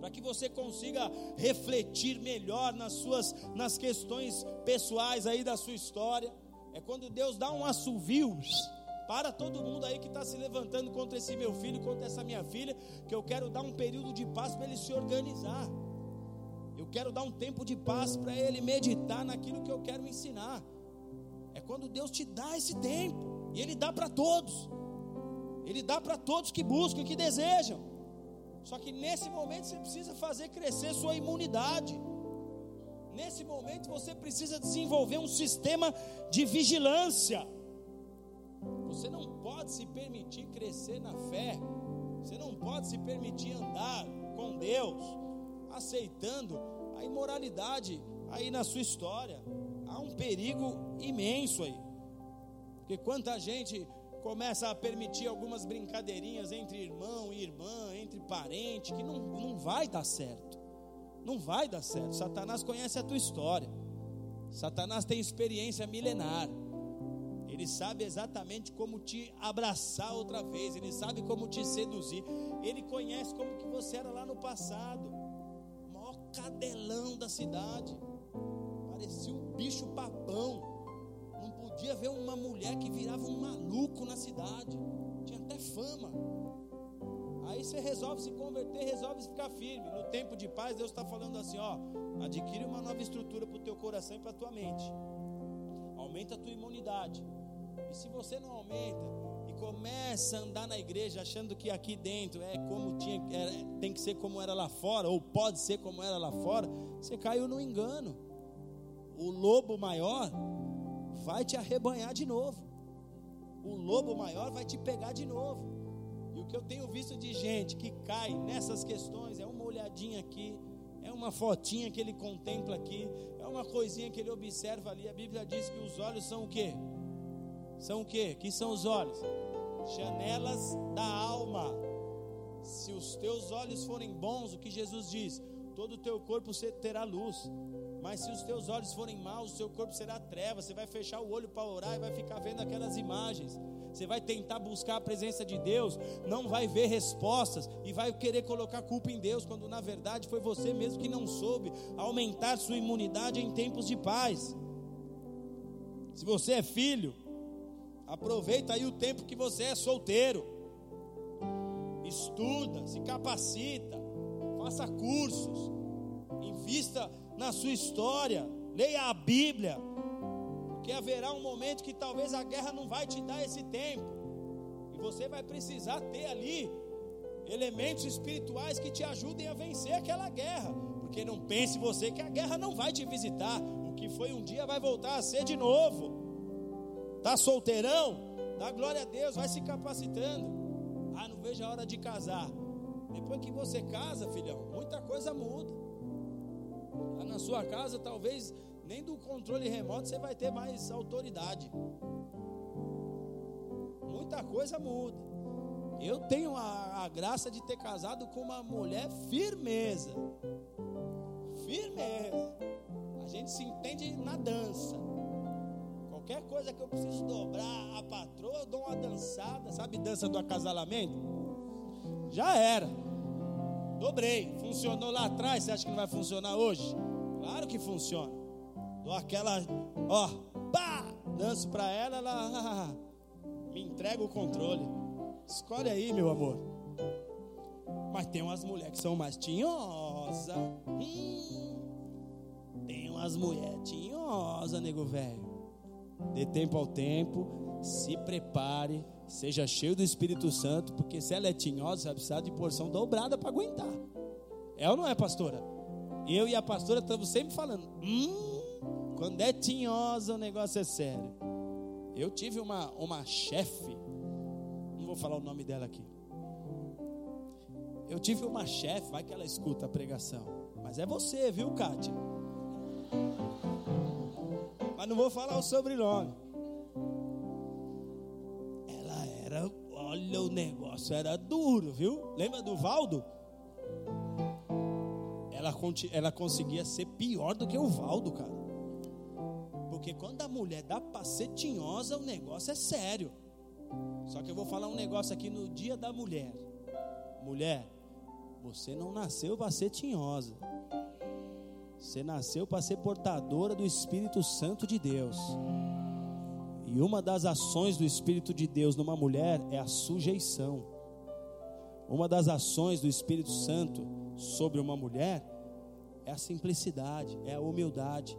A: para que você consiga refletir melhor nas suas nas questões pessoais aí da sua história. É quando Deus dá um assovio para todo mundo aí que está se levantando contra esse meu filho, contra essa minha filha, que eu quero dar um período de paz para ele se organizar. Quero dar um tempo de paz para ele meditar naquilo que eu quero ensinar. É quando Deus te dá esse tempo, e Ele dá para todos, Ele dá para todos que buscam e que desejam. Só que nesse momento você precisa fazer crescer sua imunidade. Nesse momento você precisa desenvolver um sistema de vigilância. Você não pode se permitir crescer na fé. Você não pode se permitir andar com Deus, aceitando a imoralidade aí na sua história. Há um perigo imenso aí. Porque quanta gente começa a permitir algumas brincadeirinhas entre irmão e irmã, entre parente, que não, não vai dar certo. Não vai dar certo. Satanás conhece a tua história. Satanás tem experiência milenar. Ele sabe exatamente como te abraçar outra vez, ele sabe como te seduzir. Ele conhece como que você era lá no passado. Cadelão da cidade. Parecia um bicho papão podia ver uma mulher que virava um maluco na cidade, tinha até fama. Aí você resolve se converter, resolve ficar firme. No tempo de paz, Deus está falando assim: ó, adquire uma nova estrutura para o teu coração e para a tua mente. Aumenta a tua imunidade. E se você não aumenta começa a andar na igreja achando que aqui dentro é como tinha, é, tem que ser como era lá fora, ou pode ser como era lá fora, você caiu no engano. O lobo maior vai te arrebanhar de novo. O lobo maior vai te pegar de novo. E o que eu tenho visto de gente que cai nessas questões é uma olhadinha aqui, é uma fotinha que ele contempla aqui, é uma coisinha que ele observa ali. A Bíblia diz que os olhos são o quê? São o quê? Que são os olhos? Janelas da alma. Se os teus olhos forem bons, o que Jesus diz? Todo o teu corpo terá luz. Mas se os teus olhos forem maus, o seu corpo será treva. Você vai fechar o olho para orar e vai ficar vendo aquelas imagens. Você vai tentar buscar a presença de Deus, não vai ver respostas e vai querer colocar culpa em Deus, quando na verdade foi você mesmo que não soube aumentar sua imunidade em tempos de paz. Se você é filho, aproveita aí o tempo que você é solteiro. Estuda, se capacita, faça cursos, invista na sua história, leia a Bíblia, porque haverá um momento que talvez a guerra não vai te dar esse tempo, e você vai precisar ter ali elementos espirituais que te ajudem a vencer aquela guerra, porque não pense você que a guerra não vai te visitar, o que foi um dia vai voltar a ser de novo. Tá solteirão? Dá glória a Deus, vai se capacitando. Ah, não vejo a hora de casar. Depois que você casa, filhão, muita coisa muda. Lá na sua casa, talvez nem do controle remoto você vai ter mais autoridade. Muita coisa muda. Eu tenho a, a graça de ter casado com uma mulher firmeza. Firmeza. A gente se entende na dança. Qualquer coisa que eu preciso dobrar a patroa, eu dou uma dançada, sabe dança do acasalamento? Já era. Dobrei. Funcionou lá atrás, você acha que não vai funcionar hoje? Claro que funciona. Dou aquela, ó, pá, danço para ela, ela me entrega o controle. Escolhe aí, meu amor. Mas tem umas mulheres que são mais tinhosas. Hum, tem umas mulheres tinhosas, nego velho. Dê tempo ao tempo, se prepare, seja cheio do Espírito Santo, porque se ela é tinhosa, vai precisar de porção dobrada para aguentar. É ou não é, pastora? Eu e a pastora estamos sempre falando: hum, quando é tinhosa o negócio é sério. Eu tive uma, uma chefe, não vou falar o nome dela aqui. Eu tive uma chefe, vai que ela escuta a pregação. Mas é você, viu, Kátia? Mas não vou falar o sobrenome. Ela era, olha, o negócio era duro, viu? Lembra do Valdo? ela, ela conseguia ser pior do que o Valdo, cara. Porque quando a mulher dá pra ser tinhosa, o negócio é sério. Só que eu vou falar um negócio aqui no dia da mulher. Mulher, você não nasceu para ser tinhosa. Você nasceu para ser portadora do Espírito Santo de Deus. E uma das ações do Espírito de Deus numa mulher é a sujeição. Uma das ações do Espírito Santo sobre uma mulher é a simplicidade, é a humildade.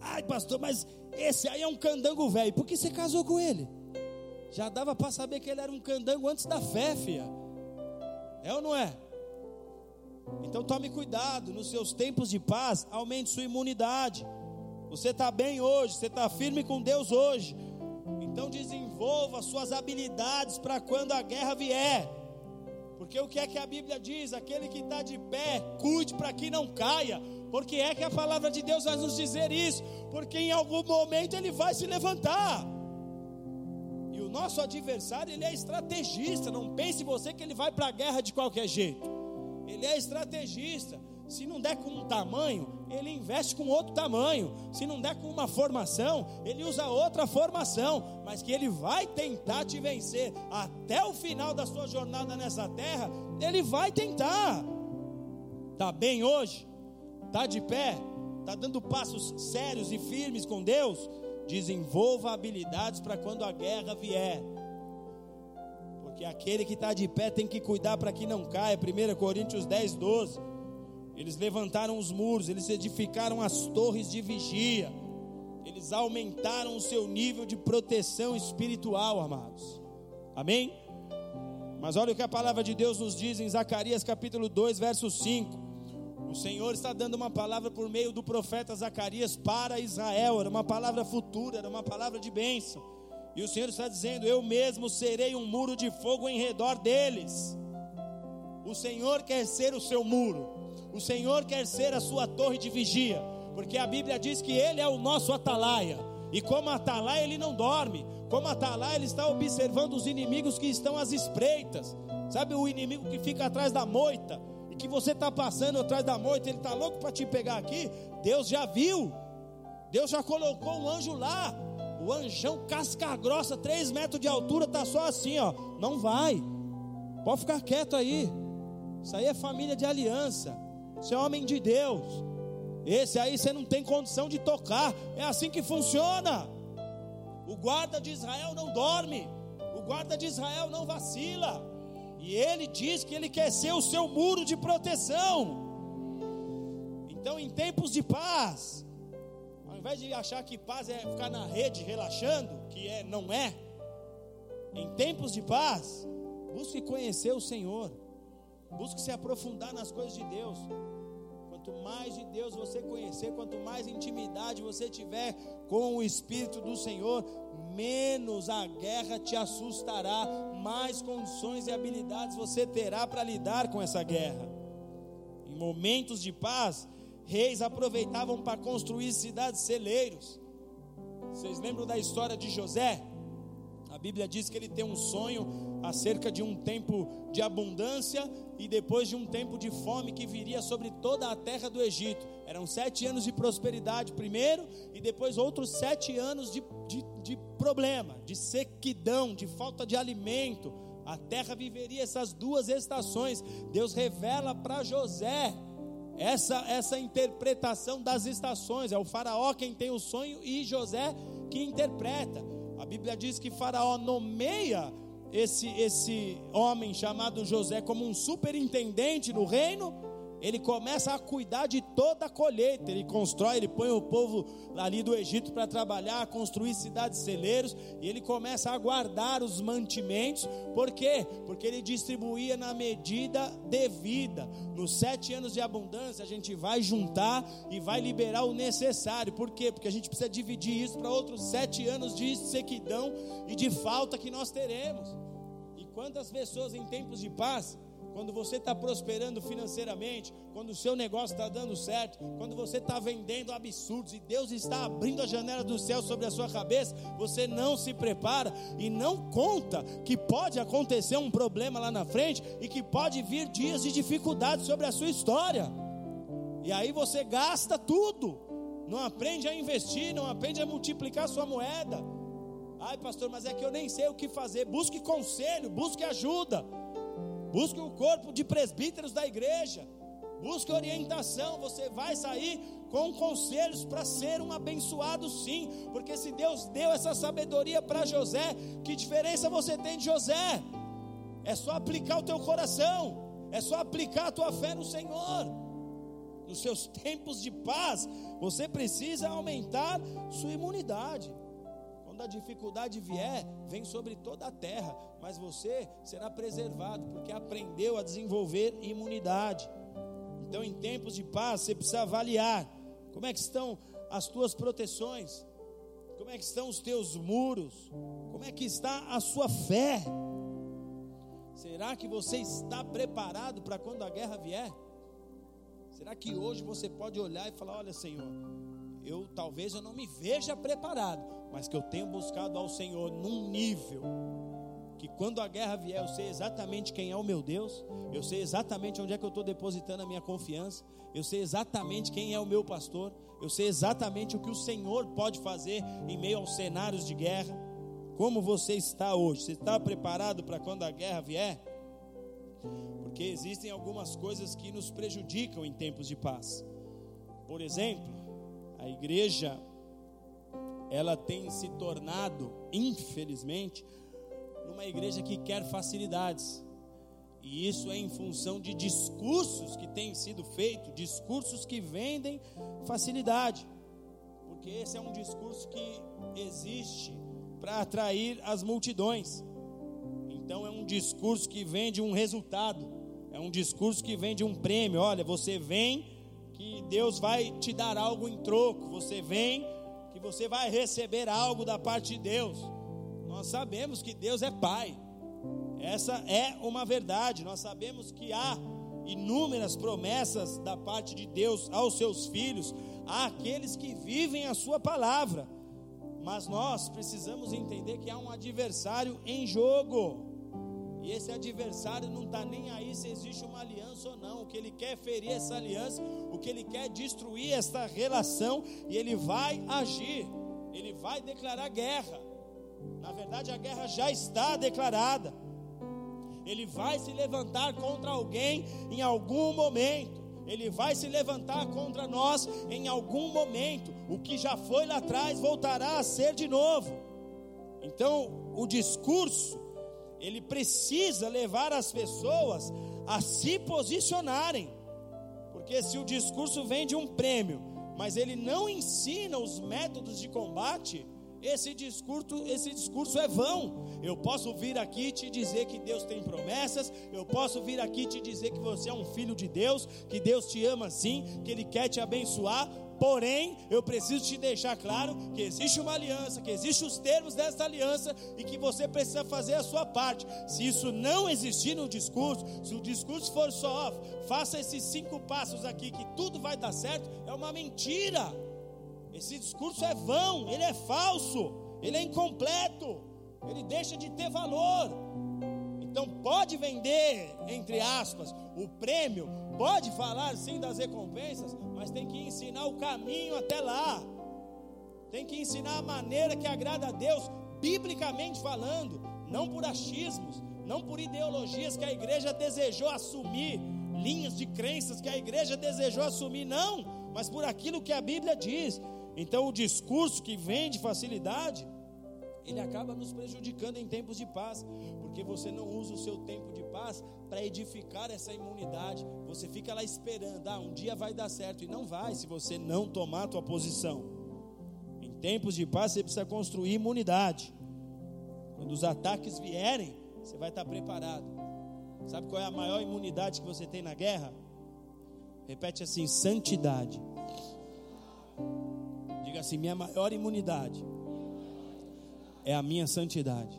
A: Ai, pastor, mas esse aí é um candango velho. Por que você casou com ele? Já dava para saber que ele era um candango antes da fé, filha. É ou não é? Então tome cuidado, nos seus tempos de paz, aumente sua imunidade. Você está bem hoje, você está firme com Deus hoje. Então desenvolva suas habilidades para quando a guerra vier. Porque o que é que a Bíblia diz? Aquele que está de pé, cuide para que não caia. Porque é que a palavra de Deus vai nos dizer isso? Porque em algum momento ele vai se levantar. E o nosso adversário, ele é estrategista. Não pense você que ele vai para a guerra de qualquer jeito. Ele é estrategista. Se não der com um tamanho, ele investe com outro tamanho. Se não der com uma formação, ele usa outra formação. Mas que ele vai tentar te vencer até o final da sua jornada nessa terra, ele vai tentar. Tá bem hoje? Tá de pé? Tá dando passos sérios e firmes com Deus? Desenvolva habilidades para quando a guerra vier. Porque aquele que está de pé tem que cuidar para que não caia. 1 Coríntios 10, 12. Eles levantaram os muros, eles edificaram as torres de vigia, eles aumentaram o seu nível de proteção espiritual, amados. Amém? Mas olha o que a palavra de Deus nos diz em Zacarias capítulo 2, verso 5. O Senhor está dando uma palavra por meio do profeta Zacarias para Israel, era uma palavra futura, era uma palavra de bênção. E o Senhor está dizendo: Eu mesmo serei um muro de fogo em redor deles. O Senhor quer ser o seu muro. O Senhor quer ser a sua torre de vigia, porque a Bíblia diz que Ele é o nosso atalaia. E como atalaia, ele não dorme. Como atalaia, ele está observando os inimigos que estão às espreitas. Sabe o inimigo que fica atrás da moita? E que você está passando atrás da moita, ele está louco para te pegar aqui? Deus já viu. Deus já colocou um anjo lá. O anjão casca grossa, 3 metros de altura, está só assim, ó. Não vai. Pode ficar quieto aí. Isso aí é família de aliança. Você é homem de Deus. Esse aí você não tem condição de tocar. É assim que funciona. O guarda de Israel não dorme. O guarda de Israel não vacila. E ele diz que ele quer ser o seu muro de proteção. Então, em tempos de paz, invés de achar que paz é ficar na rede relaxando, que é, não é. Em tempos de paz, busque conhecer o Senhor. Busque se aprofundar nas coisas de Deus. Quanto mais de Deus você conhecer, quanto mais intimidade você tiver com o Espírito do Senhor, menos a guerra te assustará, mais condições e habilidades você terá para lidar com essa guerra. Em momentos de paz, reis aproveitavam para construir cidades celeiros. Vocês lembram da história de José? A Bíblia diz que ele tem um sonho acerca de um tempo de abundância e depois de um tempo de fome que viria sobre toda a terra do Egito. Eram sete anos de prosperidade primeiro e depois outros sete anos de, de, de problema, de sequidão, de falta de alimento. A terra viveria essas duas estações. Deus revela para José essa, essa interpretação das estações. É o faraó quem tem o sonho e José que interpreta. A Bíblia diz que Faraó nomeia esse, esse homem chamado José como um superintendente no reino ele começa a cuidar de toda a colheita. Ele constrói, ele põe o povo ali do Egito para trabalhar, construir cidades celeiros, e ele começa a guardar os mantimentos. Por quê? Porque ele distribuía na medida devida. Nos sete anos de abundância, a gente vai juntar e vai liberar o necessário. Por quê? Porque a gente precisa dividir isso para outros sete anos de sequidão e de falta que nós teremos. E quantas pessoas em tempos de paz quando você está prosperando financeiramente, quando o seu negócio está dando certo, quando você está vendendo absurdos e Deus está abrindo a janela do céu sobre a sua cabeça, você não se prepara e não conta que pode acontecer um problema lá na frente e que pode vir dias de dificuldade sobre a sua história. E aí você gasta tudo, não aprende a investir, não aprende a multiplicar sua moeda. Ai, pastor, mas é que eu nem sei o que fazer. Busque conselho, busque ajuda. Busque o corpo de presbíteros da igreja. Busque orientação. Você vai sair com conselhos para ser um abençoado, sim. Porque se Deus deu essa sabedoria para José, que diferença você tem de José? É só aplicar o teu coração. É só aplicar a tua fé no Senhor. Nos seus tempos de paz, você precisa aumentar sua imunidade quando a dificuldade vier, vem sobre toda a terra, mas você será preservado, porque aprendeu a desenvolver imunidade. Então, em tempos de paz, você precisa avaliar como é que estão as tuas proteções. Como é que estão os teus muros? Como é que está a sua fé? Será que você está preparado para quando a guerra vier? Será que hoje você pode olhar e falar: Olha, Senhor, eu talvez eu não me veja preparado, mas que eu tenho buscado ao Senhor num nível que quando a guerra vier, eu sei exatamente quem é o meu Deus, eu sei exatamente onde é que eu estou depositando a minha confiança, eu sei exatamente quem é o meu pastor, eu sei exatamente o que o Senhor pode fazer em meio aos cenários de guerra. Como você está hoje? Você está preparado para quando a guerra vier? Porque existem algumas coisas que nos prejudicam em tempos de paz. Por exemplo, a igreja ela tem se tornado, infelizmente, numa igreja que quer facilidades. E isso é em função de discursos que têm sido feitos, discursos que vendem facilidade. Porque esse é um discurso que existe para atrair as multidões. Então é um discurso que vende um resultado, é um discurso que vende um prêmio. Olha, você vem que Deus vai te dar algo em troco, você vem que você vai receber algo da parte de Deus. Nós sabemos que Deus é Pai, essa é uma verdade. Nós sabemos que há inúmeras promessas da parte de Deus aos seus filhos, àqueles que vivem a Sua palavra. Mas nós precisamos entender que há um adversário em jogo. E esse adversário não está nem aí se existe uma aliança ou não. O que ele quer é ferir essa aliança, o que ele quer é destruir esta relação, e ele vai agir, ele vai declarar guerra. Na verdade, a guerra já está declarada. Ele vai se levantar contra alguém em algum momento ele vai se levantar contra nós em algum momento. O que já foi lá atrás voltará a ser de novo. Então, o discurso, ele precisa levar as pessoas a se posicionarem. Porque se o discurso vem de um prêmio, mas ele não ensina os métodos de combate, esse discurso, esse discurso é vão. Eu posso vir aqui te dizer que Deus tem promessas, eu posso vir aqui te dizer que você é um filho de Deus, que Deus te ama sim, que Ele quer te abençoar. Porém, eu preciso te deixar claro que existe uma aliança, que existem os termos dessa aliança e que você precisa fazer a sua parte. Se isso não existir no discurso, se o discurso for só, faça esses cinco passos aqui que tudo vai dar certo, é uma mentira. Esse discurso é vão, ele é falso, ele é incompleto, ele deixa de ter valor. Então pode vender, entre aspas, o prêmio, pode falar sim das recompensas, mas tem que ensinar o caminho até lá. Tem que ensinar a maneira que agrada a Deus, biblicamente falando, não por achismos, não por ideologias que a igreja desejou assumir, linhas de crenças que a igreja desejou assumir, não, mas por aquilo que a Bíblia diz. Então, o discurso que vem de facilidade, ele acaba nos prejudicando em tempos de paz, porque você não usa o seu tempo de paz para edificar essa imunidade. Você fica lá esperando, ah, um dia vai dar certo, e não vai se você não tomar a tua posição. Em tempos de paz, você precisa construir imunidade. Quando os ataques vierem, você vai estar preparado. Sabe qual é a maior imunidade que você tem na guerra? Repete assim: santidade. Diga assim: minha maior imunidade é a minha santidade.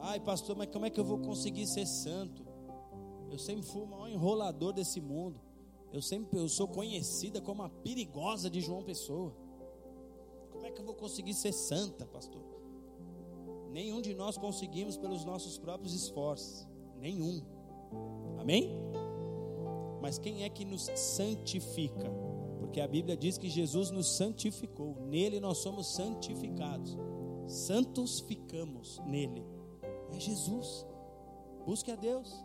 A: Ai, pastor, mas como é que eu vou conseguir ser santo? Eu sempre fui o maior enrolador desse mundo. Eu sempre eu sou conhecida como a perigosa de João Pessoa. Como é que eu vou conseguir ser santa, pastor? Nenhum de nós conseguimos pelos nossos próprios esforços. Nenhum. Amém? Mas quem é que nos santifica? Porque a Bíblia diz que Jesus nos santificou, nele nós somos santificados. Santos ficamos nele. É Jesus. Busque a Deus.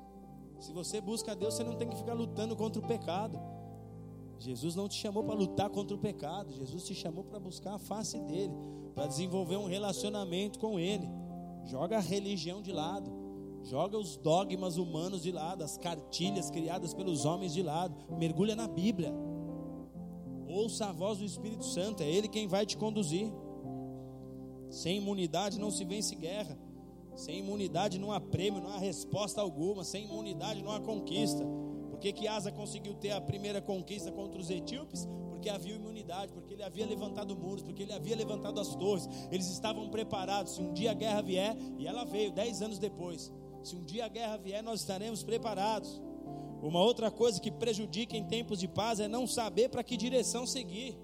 A: Se você busca a Deus, você não tem que ficar lutando contra o pecado. Jesus não te chamou para lutar contra o pecado. Jesus te chamou para buscar a face dele, para desenvolver um relacionamento com ele. Joga a religião de lado. Joga os dogmas humanos de lado, as cartilhas criadas pelos homens de lado. Mergulha na Bíblia. Ouça a voz do Espírito Santo, é Ele quem vai te conduzir. Sem imunidade não se vence guerra. Sem imunidade não há prêmio, não há resposta alguma. Sem imunidade não há conquista. Por que, que Asa conseguiu ter a primeira conquista contra os etíopes? porque havia imunidade, porque ele havia levantado muros, porque ele havia levantado as torres. Eles estavam preparados. Se um dia a guerra vier, e ela veio dez anos depois. Se um dia a guerra vier, nós estaremos preparados. Uma outra coisa que prejudica em tempos de paz é não saber para que direção seguir.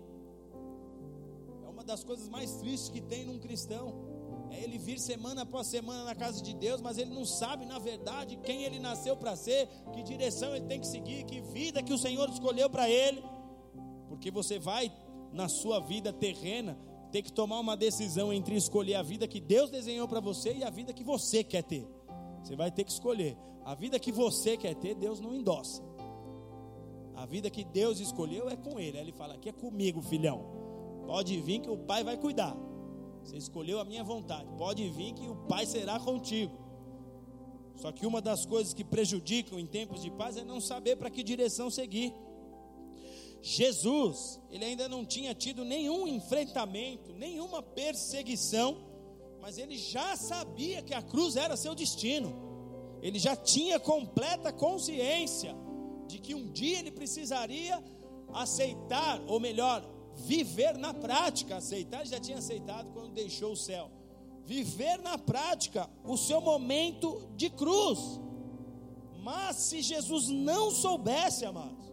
A: É uma das coisas mais tristes que tem num cristão. É ele vir semana após semana na casa de Deus, mas ele não sabe, na verdade, quem ele nasceu para ser, que direção ele tem que seguir, que vida que o Senhor escolheu para ele. Porque você vai, na sua vida terrena, ter que tomar uma decisão entre escolher a vida que Deus desenhou para você e a vida que você quer ter. Você vai ter que escolher. A vida que você quer ter, Deus não endossa. A vida que Deus escolheu é com Ele. Ele fala: aqui é comigo, filhão. Pode vir que o Pai vai cuidar. Você escolheu a minha vontade. Pode vir que o Pai será contigo. Só que uma das coisas que prejudicam em tempos de paz é não saber para que direção seguir. Jesus, ele ainda não tinha tido nenhum enfrentamento, nenhuma perseguição, mas ele já sabia que a cruz era seu destino. Ele já tinha completa consciência de que um dia ele precisaria aceitar, ou melhor, viver na prática, aceitar, já tinha aceitado quando deixou o céu. Viver na prática o seu momento de cruz. Mas se Jesus não soubesse, amados,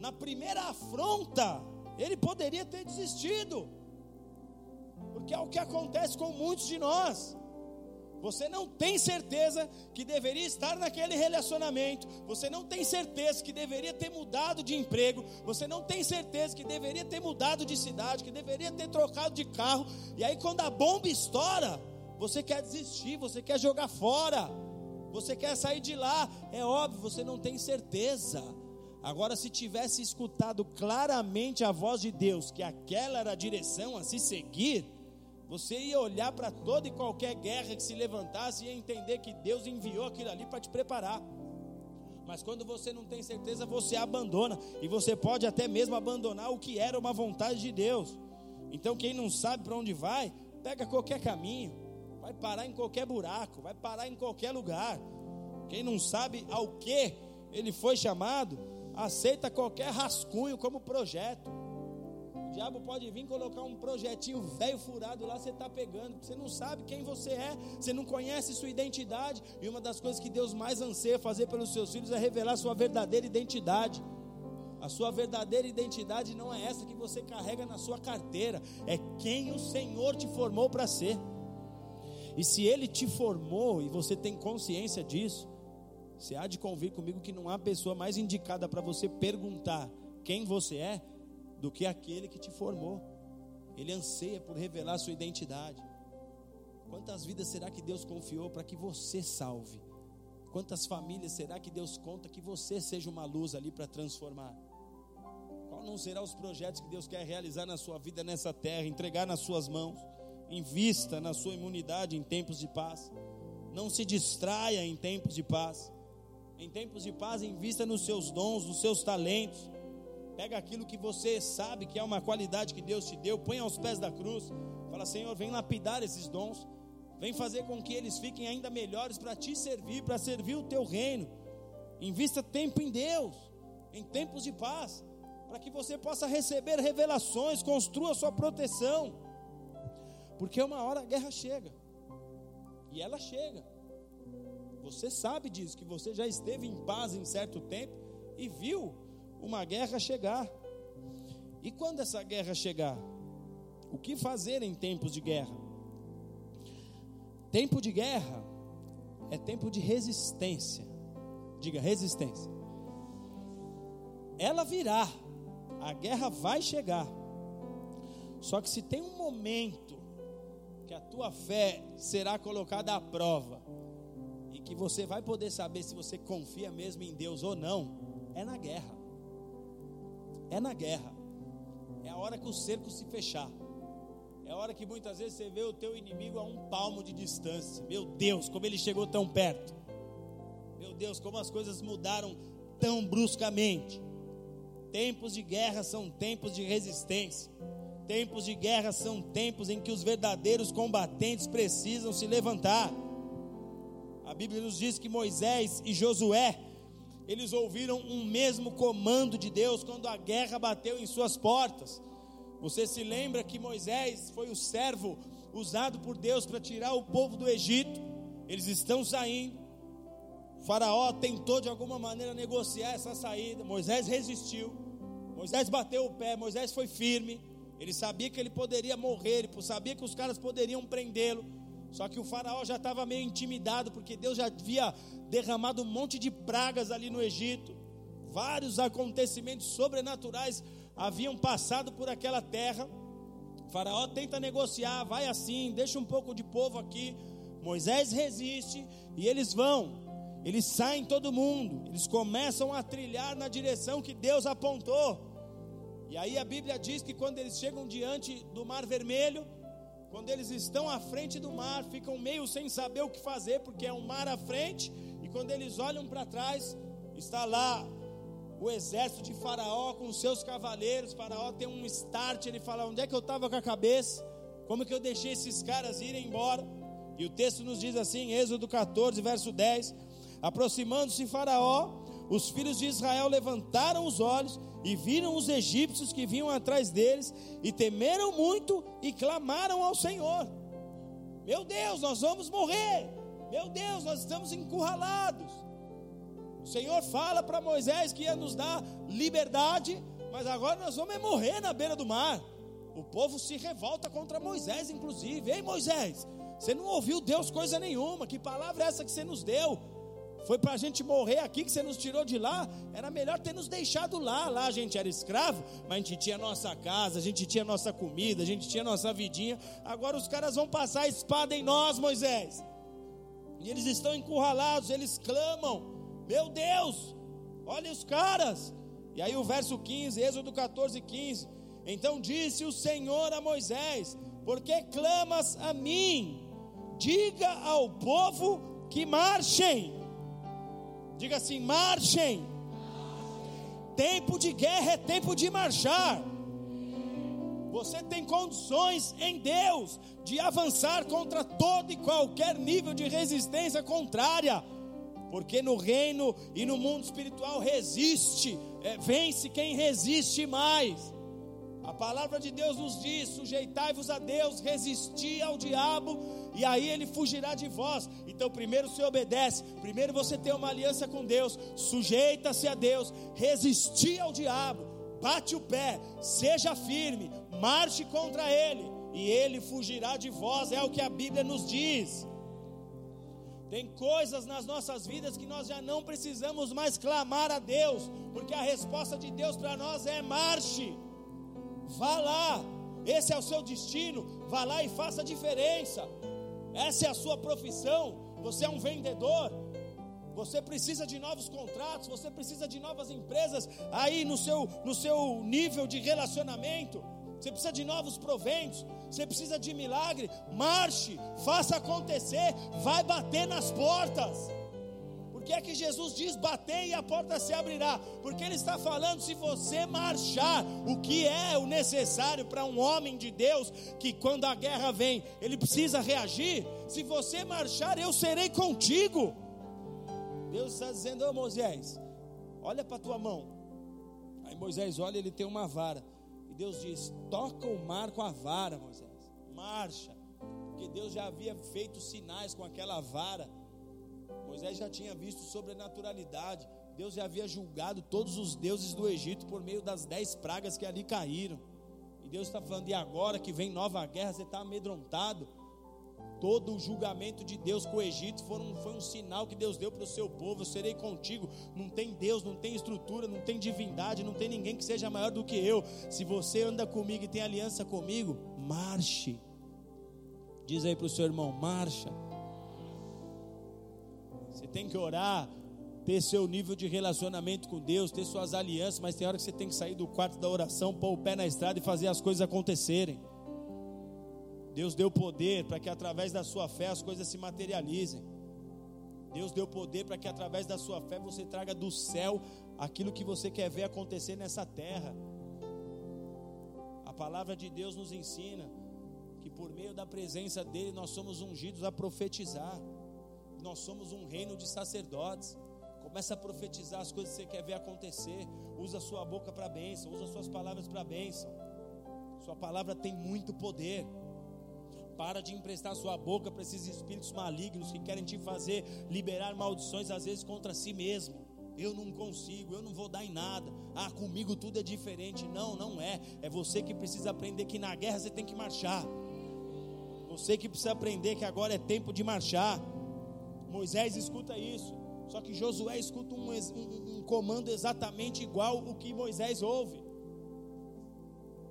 A: na primeira afronta, ele poderia ter desistido. Porque é o que acontece com muitos de nós. Você não tem certeza que deveria estar naquele relacionamento. Você não tem certeza que deveria ter mudado de emprego. Você não tem certeza que deveria ter mudado de cidade, que deveria ter trocado de carro. E aí, quando a bomba estoura, você quer desistir, você quer jogar fora, você quer sair de lá. É óbvio, você não tem certeza. Agora, se tivesse escutado claramente a voz de Deus, que aquela era a direção a se seguir você ia olhar para toda e qualquer guerra que se levantasse e ia entender que Deus enviou aquilo ali para te preparar. Mas quando você não tem certeza, você abandona. E você pode até mesmo abandonar o que era uma vontade de Deus. Então, quem não sabe para onde vai, pega qualquer caminho, vai parar em qualquer buraco, vai parar em qualquer lugar. Quem não sabe ao que ele foi chamado, aceita qualquer rascunho como projeto. O diabo pode vir colocar um projetinho velho furado lá, você está pegando, você não sabe quem você é, você não conhece sua identidade. E uma das coisas que Deus mais anseia fazer pelos seus filhos é revelar sua verdadeira identidade. A sua verdadeira identidade não é essa que você carrega na sua carteira, é quem o Senhor te formou para ser. E se Ele te formou e você tem consciência disso, você há de convir comigo que não há pessoa mais indicada para você perguntar quem você é do que aquele que te formou. Ele anseia por revelar sua identidade. Quantas vidas será que Deus confiou para que você salve? Quantas famílias será que Deus conta que você seja uma luz ali para transformar? Qual não será os projetos que Deus quer realizar na sua vida nessa terra, entregar nas suas mãos? Invista na sua imunidade em tempos de paz. Não se distraia em tempos de paz. Em tempos de paz, invista nos seus dons, nos seus talentos. Pega aquilo que você sabe que é uma qualidade que Deus te deu, põe aos pés da cruz. Fala, Senhor, vem lapidar esses dons. Vem fazer com que eles fiquem ainda melhores para te servir, para servir o teu reino. Invista tempo em Deus, em tempos de paz, para que você possa receber revelações, construa sua proteção. Porque uma hora a guerra chega. E ela chega. Você sabe disso, que você já esteve em paz em certo tempo e viu uma guerra chegar. E quando essa guerra chegar? O que fazer em tempos de guerra? Tempo de guerra é tempo de resistência. Diga resistência. Ela virá, a guerra vai chegar. Só que se tem um momento que a tua fé será colocada à prova e que você vai poder saber se você confia mesmo em Deus ou não, é na guerra é na guerra. É a hora que o cerco se fechar. É a hora que muitas vezes você vê o teu inimigo a um palmo de distância. Meu Deus, como ele chegou tão perto. Meu Deus, como as coisas mudaram tão bruscamente. Tempos de guerra são tempos de resistência. Tempos de guerra são tempos em que os verdadeiros combatentes precisam se levantar. A Bíblia nos diz que Moisés e Josué eles ouviram um mesmo comando de Deus quando a guerra bateu em suas portas. Você se lembra que Moisés foi o servo usado por Deus para tirar o povo do Egito? Eles estão saindo. O faraó tentou de alguma maneira negociar essa saída. Moisés resistiu. Moisés bateu o pé. Moisés foi firme. Ele sabia que ele poderia morrer. Ele sabia que os caras poderiam prendê-lo. Só que o faraó já estava meio intimidado, porque Deus já havia derramado um monte de pragas ali no Egito. Vários acontecimentos sobrenaturais haviam passado por aquela terra. O faraó tenta negociar, vai assim, deixa um pouco de povo aqui. Moisés resiste e eles vão. Eles saem todo mundo, eles começam a trilhar na direção que Deus apontou. E aí a Bíblia diz que quando eles chegam diante do Mar Vermelho, quando eles estão à frente do mar, ficam meio sem saber o que fazer, porque é um mar à frente, e quando eles olham para trás, está lá o exército de Faraó com seus cavaleiros. Faraó tem um start, ele fala: Onde é que eu estava com a cabeça? Como que eu deixei esses caras irem embora? E o texto nos diz assim, Êxodo 14, verso 10: Aproximando-se Faraó, os filhos de Israel levantaram os olhos e viram os egípcios que vinham atrás deles, e temeram muito e clamaram ao Senhor: Meu Deus, nós vamos morrer! Meu Deus, nós estamos encurralados. O Senhor fala para Moisés que ia nos dar liberdade, mas agora nós vamos morrer na beira do mar. O povo se revolta contra Moisés, inclusive. Ei, Moisés, você não ouviu Deus coisa nenhuma. Que palavra é essa que você nos deu? Foi para a gente morrer aqui que você nos tirou de lá. Era melhor ter nos deixado lá. Lá a gente era escravo, mas a gente tinha nossa casa, a gente tinha nossa comida, a gente tinha nossa vidinha. Agora os caras vão passar a espada em nós, Moisés. E eles estão encurralados, eles clamam: Meu Deus, olha os caras. E aí o verso 15, Êxodo 14, 15. Então disse o Senhor a Moisés: Por que clamas a mim? Diga ao povo que marchem. Diga assim: marchem. Tempo de guerra é tempo de marchar. Você tem condições em Deus de avançar contra todo e qualquer nível de resistência contrária, porque no reino e no mundo espiritual resiste, é, vence quem resiste mais. A palavra de Deus nos diz: sujeitai-vos a Deus, resisti ao diabo, e aí ele fugirá de vós. Então, primeiro você obedece, primeiro você tem uma aliança com Deus, sujeita-se a Deus, resisti ao diabo, bate o pé, seja firme, marche contra ele, e ele fugirá de vós, é o que a Bíblia nos diz. Tem coisas nas nossas vidas que nós já não precisamos mais clamar a Deus, porque a resposta de Deus para nós é marche. Vá lá, esse é o seu destino, vá lá e faça a diferença. Essa é a sua profissão. Você é um vendedor. Você precisa de novos contratos, você precisa de novas empresas aí no seu, no seu nível de relacionamento. Você precisa de novos proventos, você precisa de milagre. Marche, faça acontecer, vai bater nas portas. Que é que Jesus diz bater e a porta se abrirá? Porque ele está falando se você marchar, o que é o necessário para um homem de Deus que quando a guerra vem, ele precisa reagir. Se você marchar, eu serei contigo. Deus está dizendo, ô Moisés, olha para a tua mão. Aí Moisés olha, ele tem uma vara. E Deus diz: toca o mar com a vara, Moisés. Marcha. Porque Deus já havia feito sinais com aquela vara Moisés já tinha visto sobrenaturalidade. Deus já havia julgado todos os deuses do Egito por meio das dez pragas que ali caíram. E Deus está falando, e agora que vem nova guerra, você está amedrontado. Todo o julgamento de Deus com o Egito foi um, foi um sinal que Deus deu para o seu povo. Eu serei contigo. Não tem Deus, não tem estrutura, não tem divindade, não tem ninguém que seja maior do que eu. Se você anda comigo e tem aliança comigo, marche. Diz aí para o seu irmão: marcha. Você tem que orar, ter seu nível de relacionamento com Deus, ter suas alianças, mas tem hora que você tem que sair do quarto da oração, pôr o pé na estrada e fazer as coisas acontecerem. Deus deu poder para que através da sua fé as coisas se materializem. Deus deu poder para que através da sua fé você traga do céu aquilo que você quer ver acontecer nessa terra. A palavra de Deus nos ensina que por meio da presença dele nós somos ungidos a profetizar nós somos um reino de sacerdotes. Começa a profetizar as coisas que você quer ver acontecer. Usa sua boca para bênção, usa suas palavras para bênção. Sua palavra tem muito poder. Para de emprestar sua boca para esses espíritos malignos que querem te fazer liberar maldições, às vezes contra si mesmo. Eu não consigo, eu não vou dar em nada. Ah, comigo tudo é diferente. Não, não é. É você que precisa aprender que na guerra você tem que marchar. Você que precisa aprender que agora é tempo de marchar. Moisés escuta isso. Só que Josué escuta um, um, um comando exatamente igual o que Moisés ouve.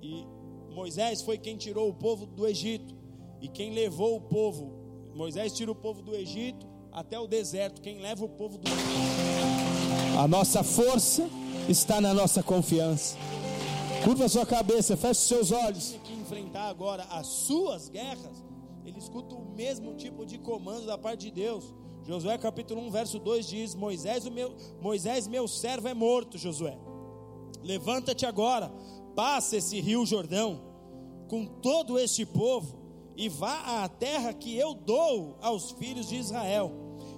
A: E Moisés foi quem tirou o povo do Egito. E quem levou o povo, Moisés tira o povo do Egito até o deserto. Quem leva o povo do Egito. A nossa força está na nossa confiança. Curva sua cabeça, feche seus olhos. Que enfrentar agora as suas guerras, ele escuta o mesmo tipo de comando da parte de Deus. Josué capítulo 1, verso 2 diz: Moisés, o meu, Moisés, meu servo, é morto, Josué. Levanta-te agora, passa esse rio Jordão com todo este povo e vá à terra que eu dou aos filhos de Israel.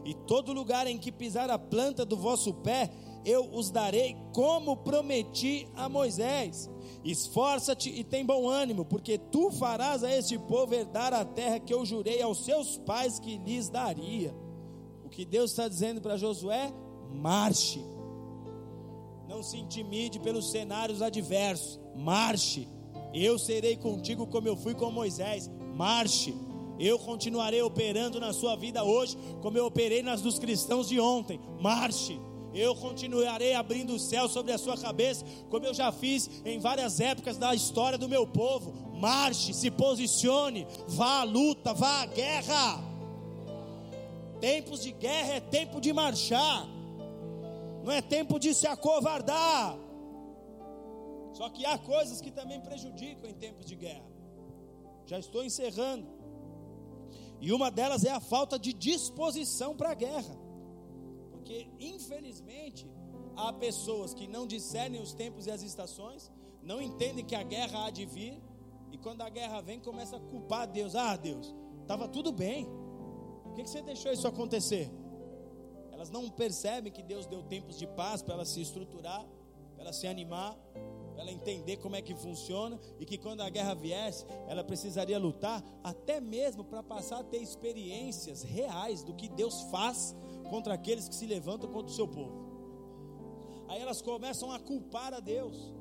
A: E todo lugar em que pisar a planta do vosso pé, eu os darei como prometi a Moisés. Esforça-te e tem bom ânimo, porque tu farás a este povo herdar a terra que eu jurei aos seus pais que lhes daria. Que Deus está dizendo para Josué? Marche. Não se intimide pelos cenários adversos. Marche. Eu serei contigo como eu fui com Moisés. Marche. Eu continuarei operando na sua vida hoje, como eu operei nas dos cristãos de ontem. Marche. Eu continuarei abrindo o céu sobre a sua cabeça, como eu já fiz em várias épocas da história do meu povo. Marche, se posicione, vá à luta, vá à guerra. Tempos de guerra é tempo de marchar, não é tempo de se acovardar. Só que há coisas que também prejudicam em tempos de guerra. Já estou encerrando. E uma delas é a falta de disposição para a guerra. Porque, infelizmente, há pessoas que não discernem os tempos e as estações, não entendem que a guerra há de vir, e quando a guerra vem, começa a culpar Deus. Ah, Deus, estava tudo bem. Por que, que você deixou isso acontecer? Elas não percebem que Deus deu tempos de paz para elas se estruturar, para elas se animar, para ela entender como é que funciona e que quando a guerra viesse, ela precisaria lutar até mesmo para passar a ter experiências reais do que Deus faz contra aqueles que se levantam contra o seu povo. Aí elas começam a culpar a Deus.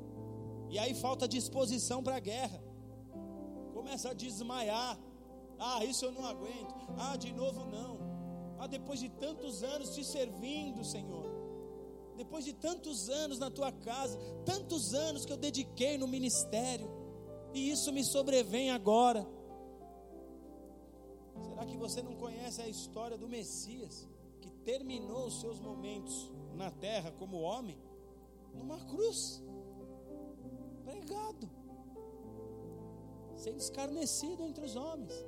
A: E aí falta disposição para a guerra. Começa a desmaiar. Ah, isso eu não aguento. Ah, de novo não. Ah, depois de tantos anos te servindo, Senhor depois de tantos anos na tua casa, tantos anos que eu dediquei no ministério, e isso me sobrevém agora. Será que você não conhece a história do Messias, que terminou os seus momentos na terra como homem, numa cruz, pregado, sendo escarnecido entre os homens,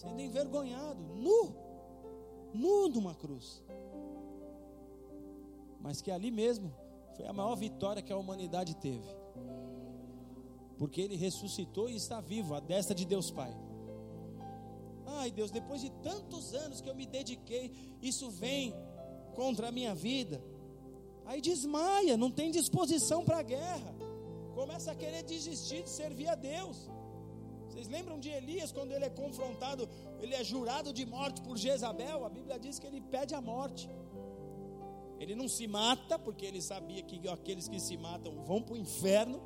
A: sendo envergonhado, nu, nu numa cruz mas que ali mesmo foi a maior vitória que a humanidade teve. Porque ele ressuscitou e está vivo, à destra de Deus Pai. Ai Deus, depois de tantos anos que eu me dediquei, isso vem contra a minha vida. Aí desmaia, não tem disposição para a guerra. Começa a querer desistir de servir a Deus. Vocês lembram de Elias quando ele é confrontado, ele é jurado de morte por Jezabel? A Bíblia diz que ele pede a morte. Ele não se mata, porque ele sabia que aqueles que se matam vão para o inferno.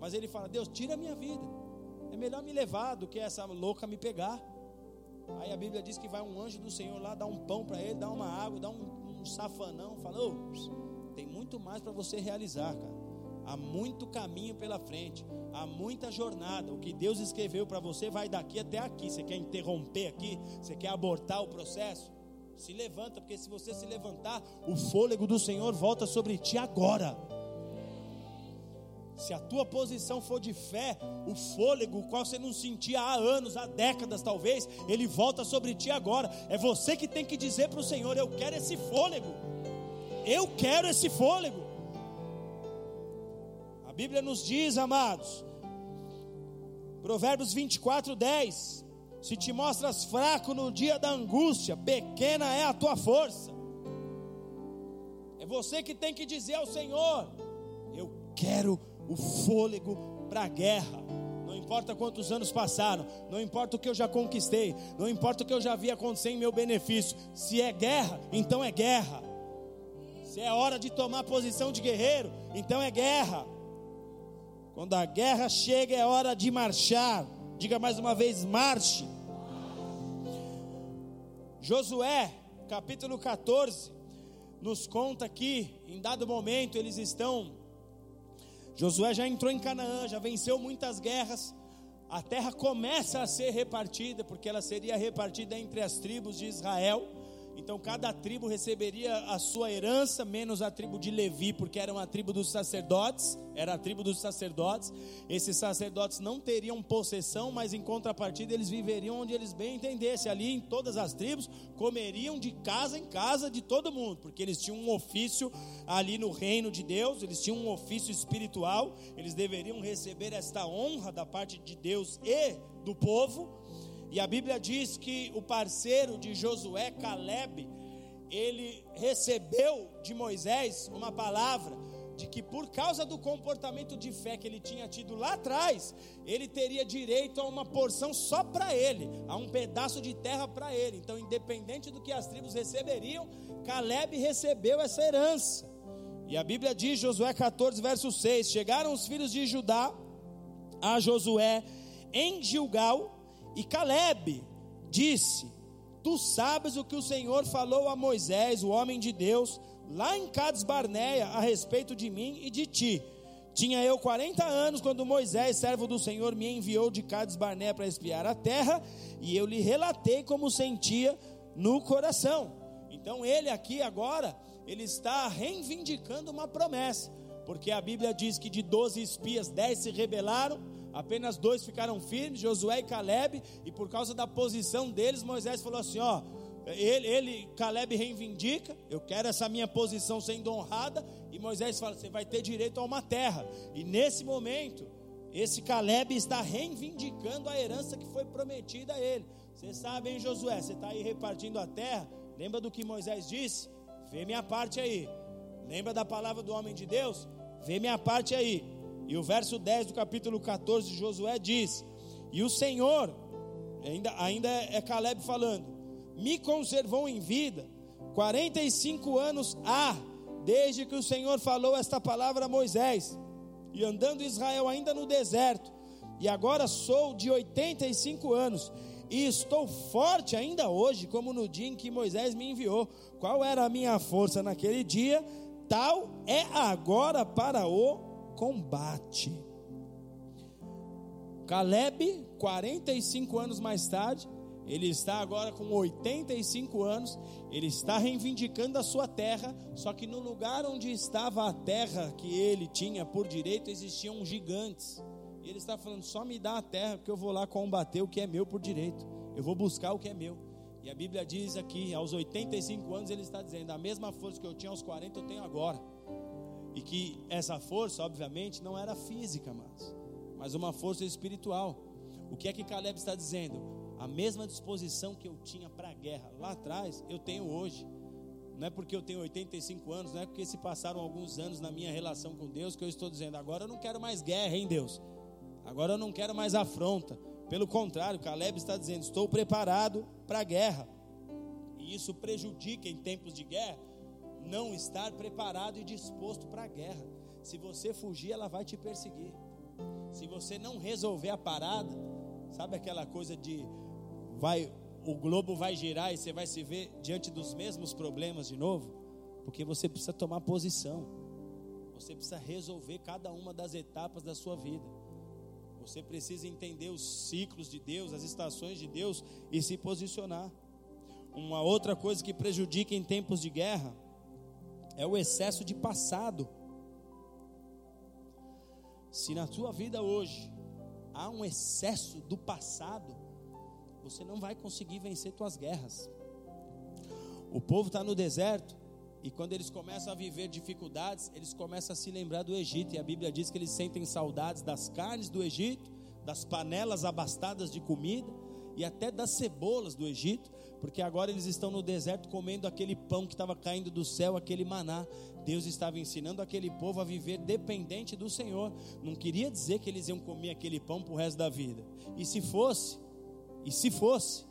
A: Mas ele fala: Deus, tira a minha vida. É melhor me levar do que essa louca me pegar. Aí a Bíblia diz que vai um anjo do Senhor lá, dá um pão para ele, dá uma água, dá um, um safanão. Fala: oh, tem muito mais para você realizar, cara. Há muito caminho pela frente, há muita jornada. O que Deus escreveu para você vai daqui até aqui. Você quer interromper aqui? Você quer abortar o processo? Se levanta, porque se você se levantar, o fôlego do Senhor volta sobre ti agora. Se a tua posição for de fé, o fôlego, o qual você não sentia há anos, há décadas talvez, ele volta sobre ti agora. É você que tem que dizer para o Senhor: Eu quero esse fôlego. Eu quero esse fôlego. Bíblia nos diz, amados, Provérbios 24, 10: se te mostras fraco no dia da angústia, pequena é a tua força. você que tem que dizer ao Senhor: Eu quero o fôlego para a guerra. Não importa quantos anos passaram, não importa o que eu já conquistei, não importa o que eu já vi acontecer em meu benefício. Se é guerra, então é guerra. Se é hora de tomar posição de guerreiro, então é guerra. Quando a guerra chega, é hora de marchar. Diga mais uma vez: marche. Josué, capítulo 14, nos conta que, em dado momento, eles estão. Josué já entrou em Canaã, já venceu muitas guerras. A terra começa a ser repartida, porque ela seria repartida entre as tribos de Israel. Então cada tribo receberia a sua herança, menos a tribo de Levi, porque era uma tribo dos sacerdotes, era a tribo dos sacerdotes. Esses sacerdotes não teriam possessão, mas em contrapartida eles viveriam onde eles bem entendessem. Ali em todas as tribos comeriam de casa em casa de todo mundo, porque eles tinham um ofício ali no reino de Deus, eles tinham um ofício espiritual, eles deveriam receber esta honra da parte de Deus e do povo. E a Bíblia diz que o parceiro de Josué, Caleb, ele recebeu de Moisés uma palavra de que por causa do comportamento de fé que ele tinha tido lá atrás, ele teria direito a uma porção só para ele, a um pedaço de terra para ele. Então, independente do que as tribos receberiam, Caleb recebeu essa herança. E a Bíblia diz, Josué 14, verso 6: Chegaram os filhos de Judá a Josué em Gilgal, e Caleb disse: Tu sabes o que o Senhor falou a Moisés, o homem de Deus, lá em Cades Barneia, a respeito de mim e de ti. Tinha eu 40 anos quando Moisés, servo do Senhor, me enviou de Cades Barneia para espiar a terra, e eu lhe relatei como sentia no coração. Então ele aqui agora, ele está reivindicando uma promessa, porque a Bíblia diz que de 12 espias, 10 se rebelaram, Apenas dois ficaram firmes, Josué e Caleb, e por causa da posição deles, Moisés falou assim: ó, ele, ele, Caleb reivindica, eu quero essa minha posição sendo honrada, e Moisés fala: você vai ter direito a uma terra. E nesse momento, esse Caleb está reivindicando a herança que foi prometida a ele. Você sabe, hein, Josué? Você está aí repartindo a terra. Lembra do que Moisés disse? Vê minha parte aí. Lembra da palavra do homem de Deus? Vê minha parte aí. E o verso 10 do capítulo 14 de Josué diz: E o Senhor, ainda, ainda é Caleb falando, me conservou em vida 45 anos há, desde que o Senhor falou esta palavra a Moisés, e andando Israel ainda no deserto, e agora sou de 85 anos, e estou forte ainda hoje, como no dia em que Moisés me enviou. Qual era a minha força naquele dia? Tal é agora para o combate. Caleb, 45 anos mais tarde, ele está agora com 85 anos, ele está reivindicando a sua terra, só que no lugar onde estava a terra que ele tinha por direito existiam gigantes. E ele está falando: só me dá a terra, porque eu vou lá combater o que é meu por direito, eu vou buscar o que é meu. E a Bíblia diz aqui, aos 85 anos, ele está dizendo: a mesma força que eu tinha aos 40, eu tenho agora. E que essa força, obviamente, não era física, mas, mas uma força espiritual. O que é que Caleb está dizendo? A mesma disposição que eu tinha para a guerra lá atrás, eu tenho hoje. Não é porque eu tenho 85 anos, não é porque se passaram alguns anos na minha relação com Deus que eu estou dizendo, agora eu não quero mais guerra, hein, Deus? Agora eu não quero mais afronta. Pelo contrário, Caleb está dizendo, estou preparado para a guerra. E isso prejudica em tempos de guerra não estar preparado e disposto para a guerra. Se você fugir, ela vai te perseguir. Se você não resolver a parada, sabe aquela coisa de vai o globo vai girar e você vai se ver diante dos mesmos problemas de novo? Porque você precisa tomar posição. Você precisa resolver cada uma das etapas da sua vida. Você precisa entender os ciclos de Deus, as estações de Deus e se posicionar. Uma outra coisa que prejudica em tempos de guerra é o excesso de passado. Se na tua vida hoje há um excesso do passado, você não vai conseguir vencer tuas guerras. O povo está no deserto e quando eles começam a viver dificuldades, eles começam a se lembrar do Egito. E a Bíblia diz que eles sentem saudades das carnes do Egito, das panelas abastadas de comida e até das cebolas do Egito, Porque agora eles estão no deserto comendo aquele pão que estava caindo do céu, aquele maná. Deus estava ensinando aquele povo a viver dependente do Senhor. Não queria dizer que eles iam comer aquele pão para o resto da vida. E se fosse, e se fosse,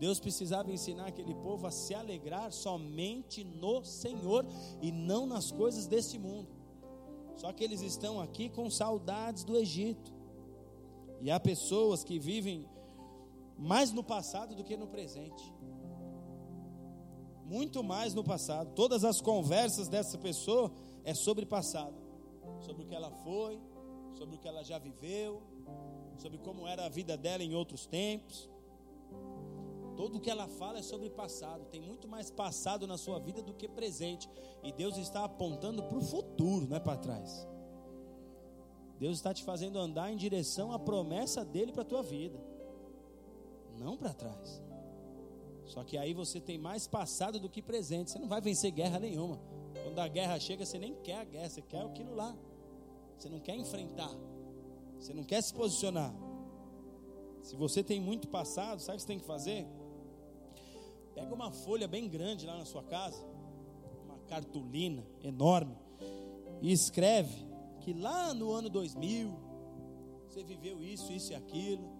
A: Deus precisava ensinar aquele povo a se alegrar somente no Senhor e não nas coisas deste mundo. Só que eles estão aqui com saudades do Egito. E há pessoas que vivem mais no passado do que no presente. Muito mais no passado. Todas as conversas dessa pessoa é sobre passado, sobre o que ela foi, sobre o que ela já viveu, sobre como era a vida dela em outros tempos. Tudo o que ela fala é sobre passado. Tem muito mais passado na sua vida do que presente. E Deus está apontando para o futuro, não é para trás. Deus está te fazendo andar em direção à promessa dele para a tua vida, não para trás. Só que aí você tem mais passado do que presente. Você não vai vencer guerra nenhuma. Quando a guerra chega, você nem quer a guerra, você quer aquilo lá. Você não quer enfrentar. Você não quer se posicionar. Se você tem muito passado, sabe o que você tem que fazer? Pega uma folha bem grande lá na sua casa, uma cartolina enorme, e escreve que lá no ano 2000 você viveu isso, isso e aquilo,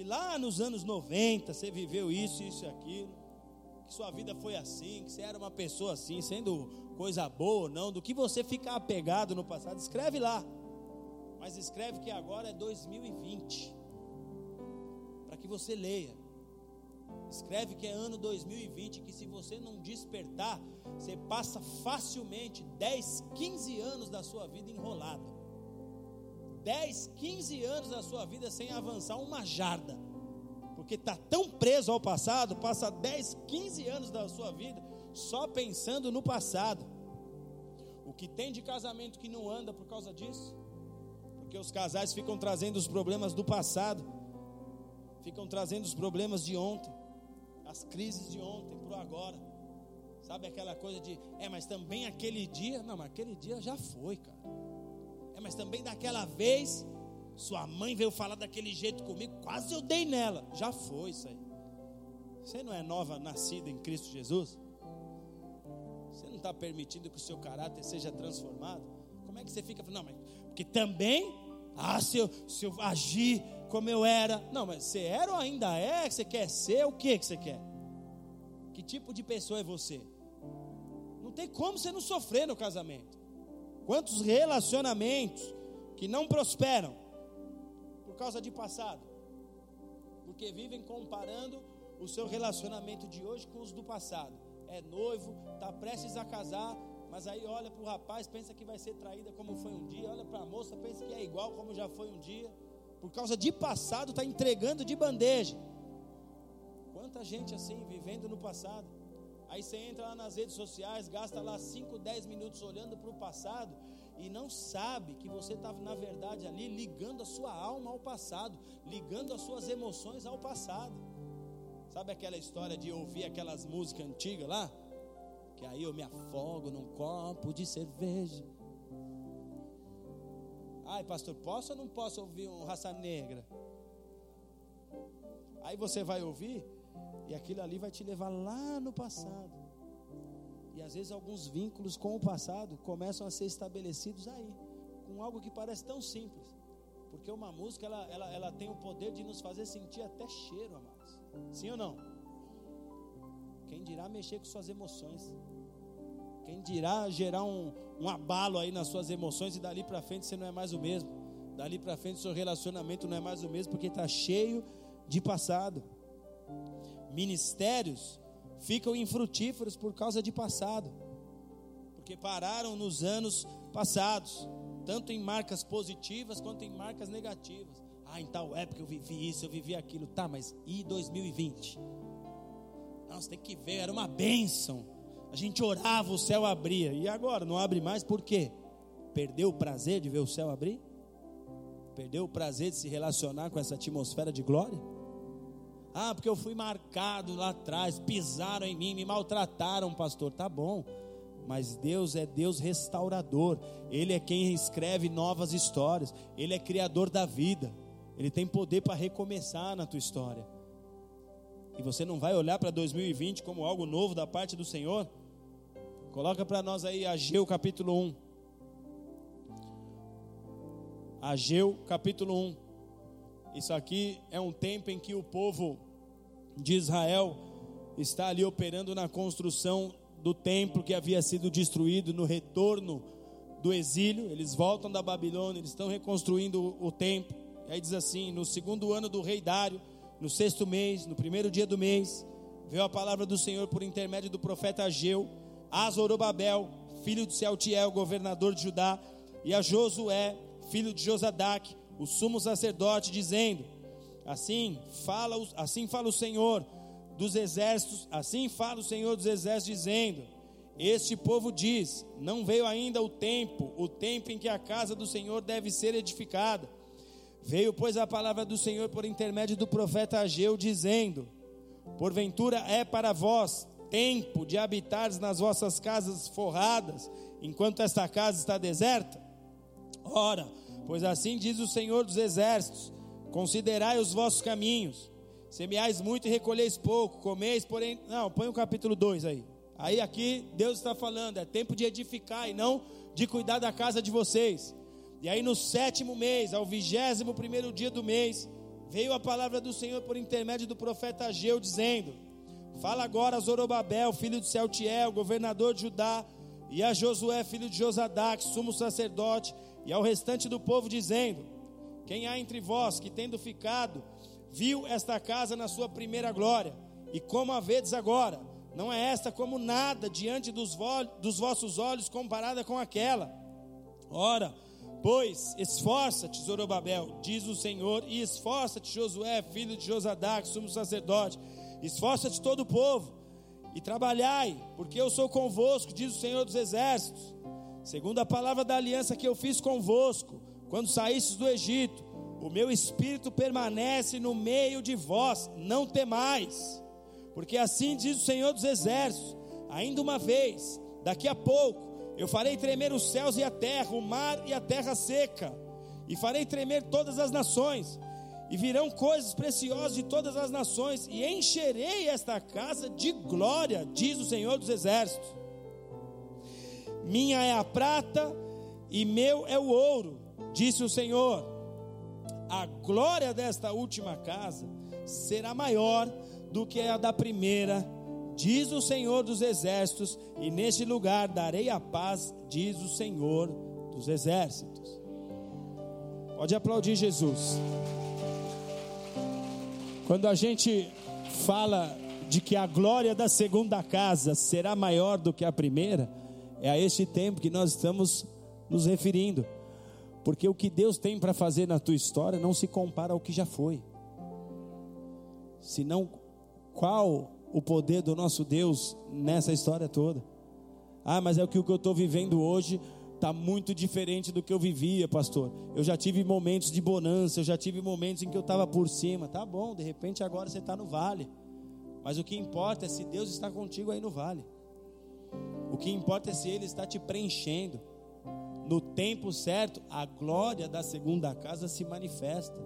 A: que lá nos anos 90 você viveu isso, isso e aquilo, que sua vida foi assim, que você era uma pessoa assim, sendo coisa boa ou não, do que você ficar apegado no passado, escreve lá. Mas escreve que agora é 2020, para que você leia. Escreve que é ano 2020, que se você não despertar, você passa facilmente 10, 15 anos da sua vida enrolado. 10, 15 anos da sua vida sem avançar uma jarda. Porque está tão preso ao passado, passa 10, 15 anos da sua vida só pensando no passado. O que tem de casamento que não anda por causa disso? Porque os casais ficam trazendo os problemas do passado, ficam trazendo os problemas de ontem, as crises de ontem para o agora. Sabe aquela coisa de, é, mas também aquele dia, não, mas aquele dia já foi, cara. É, mas também daquela vez, sua mãe veio falar daquele jeito comigo, quase eu dei nela. Já foi isso aí. Você não é nova nascida em Cristo Jesus? Você não está permitindo que o seu caráter seja transformado? Como é que você fica? Não, mas porque também, ah, se eu, se eu agir como eu era. Não, mas você era ou ainda é? Você quer ser? O que, que você quer? Que tipo de pessoa é você? Não tem como você não sofrer no casamento. Quantos relacionamentos que não prosperam por causa de passado? Porque vivem comparando o seu relacionamento de hoje com os do passado. É noivo, está prestes a casar, mas aí olha para o rapaz, pensa que vai ser traída como foi um dia, olha para a moça, pensa que é igual como já foi um dia. Por causa de passado, está entregando de bandeja. Quanta gente assim, vivendo no passado. Aí você entra lá nas redes sociais, gasta lá 5, 10 minutos olhando para o passado e não sabe que você estava, na verdade, ali ligando a sua alma ao passado, ligando as suas emoções ao passado. Sabe aquela história de ouvir aquelas músicas antigas lá? Que aí eu me afogo num copo de cerveja. Ai, pastor, posso ou não posso ouvir um raça negra? Aí você vai ouvir e aquilo ali vai te levar lá no passado. E às vezes alguns vínculos com o passado começam a ser estabelecidos aí, com algo que parece tão simples. Porque uma música ela, ela, ela tem o poder de nos fazer sentir até cheiro, amados. Sim ou não? Quem dirá mexer com suas emoções? Quem dirá gerar um, um abalo aí nas suas emoções e dali para frente você não é mais o mesmo. Dali para frente seu relacionamento não é mais o mesmo porque está cheio de passado ministérios ficam infrutíferos por causa de passado, porque pararam nos anos passados, tanto em marcas positivas quanto em marcas negativas. Ah, em tal época eu vivi isso, eu vivi aquilo, tá, mas e 2020? Nossa, tem que ver, era uma bênção. A gente orava, o céu abria, e agora não abre mais, por quê? Perdeu o prazer de ver o céu abrir? Perdeu o prazer de se relacionar com essa atmosfera de glória? Ah, porque eu fui marcado lá atrás, pisaram em mim, me maltrataram, pastor. Tá bom, mas Deus é Deus restaurador. Ele é quem escreve novas histórias. Ele é criador da vida. Ele tem poder para recomeçar na tua história. e você não vai olhar para 2020 como algo novo da parte do Senhor? Coloca para nós aí Ageu capítulo 1. Ageu capítulo 1. Isso aqui é um tempo em que o povo de Israel está ali operando na construção do templo que havia sido destruído, no retorno do exílio. Eles voltam da Babilônia, eles estão reconstruindo o, templo. E aí diz assim: no segundo ano do rei Dário, no sexto mês, no primeiro dia do mês, veio a palavra do Senhor por intermédio do profeta Ageu, a Zorobabel, filho de Sealtiel, governador de Judá, e a Josué, filho de Josadac, o sumo sacerdote, dizendo: Assim fala, assim fala o Senhor dos exércitos, assim fala o Senhor dos exércitos, dizendo: Este povo diz: Não veio ainda o tempo, o tempo em que a casa do Senhor deve ser edificada. Veio, pois, a palavra do Senhor por intermédio do profeta Ageu, dizendo: Porventura é para vós tempo de habitares nas vossas casas forradas, enquanto esta casa está deserta? Ora, pois assim diz o Senhor dos exércitos: Considerai os vossos caminhos, semeais muito e recolheis pouco, comeis, porém. Não, põe o capítulo 2 aí. Aí aqui Deus está falando, é tempo de edificar e não de cuidar da casa de vocês. E aí no sétimo mês, ao vigésimo primeiro dia do mês, veio a palavra do Senhor por intermédio do profeta Ageu, dizendo: Fala agora a Zorobabel, filho de Celtiel, governador de Judá, e a Josué, filho de Josadac, sumo sacerdote, e ao restante do povo, dizendo: Quem há entre vós que, tendo ficado, viu esta casa na sua primeira glória, e como a vedes agora, não é esta como nada diante dos, vo dos vossos olhos comparada com aquela. Ora, pois esforça-te, Zorobabel, diz o Senhor, e esforça-te, Josué, filho de Josadac, sumo sacerdote, esforça-te todo o povo, e trabalhai, porque eu sou convosco, diz o Senhor dos exércitos. Segundo a palavra da aliança que eu fiz convosco, quando saístes do Egito, o meu espírito permanece no meio de vós, não temais, porque assim diz o Senhor dos Exércitos: ainda uma vez, daqui a pouco, eu farei tremer os céus e a terra, o mar e a terra seca, e farei tremer todas as nações, e virão coisas preciosas de todas as nações, e encherei esta casa de glória, diz o Senhor dos Exércitos. Minha é a prata e meu é o ouro, disse o Senhor a glória desta última casa será maior do que a da primeira, diz o Senhor dos exércitos, e neste lugar darei a paz, diz o Senhor dos exércitos. Pode aplaudir Jesus. Quando a gente fala de que a glória da segunda casa será maior do que a primeira, é a este tempo que nós estamos nos referindo. Porque o que Deus tem para fazer na tua história não se compara ao que já foi. Senão, qual o poder do nosso Deus nessa história toda? Ah, mas é o que eu estou vivendo hoje está muito diferente do que eu vivia, pastor. Eu já tive momentos de bonança, eu já tive momentos em que eu estava por cima. Tá bom, de repente agora você está no vale. Mas o que importa é se Deus está contigo aí no vale. O que importa é se Ele está te preenchendo no tempo certo, a glória da segunda casa se manifesta.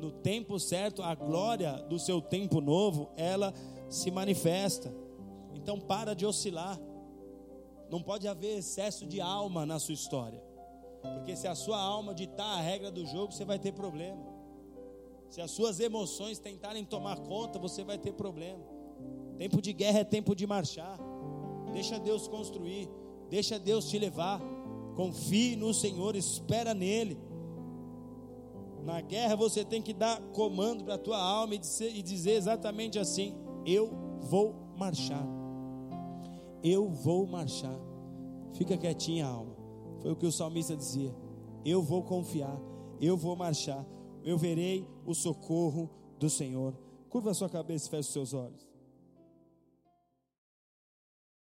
A: No tempo certo, a glória do seu tempo novo, ela se manifesta. Então para de oscilar. Não pode haver excesso de alma na sua história. Porque se a sua alma ditar a regra do jogo, você vai ter problema. Se as suas emoções tentarem tomar conta, você vai ter problema. Tempo de guerra é tempo de marchar. Deixa Deus construir, deixa Deus te levar. Confie no Senhor, espera nele. Na guerra você tem que dar comando para a tua alma e dizer, e dizer exatamente assim: Eu vou marchar. Eu vou marchar. Fica quietinha, alma. Foi o que o salmista dizia. Eu vou confiar. Eu vou marchar. Eu verei o socorro do Senhor. Curva a sua cabeça e feche os seus olhos.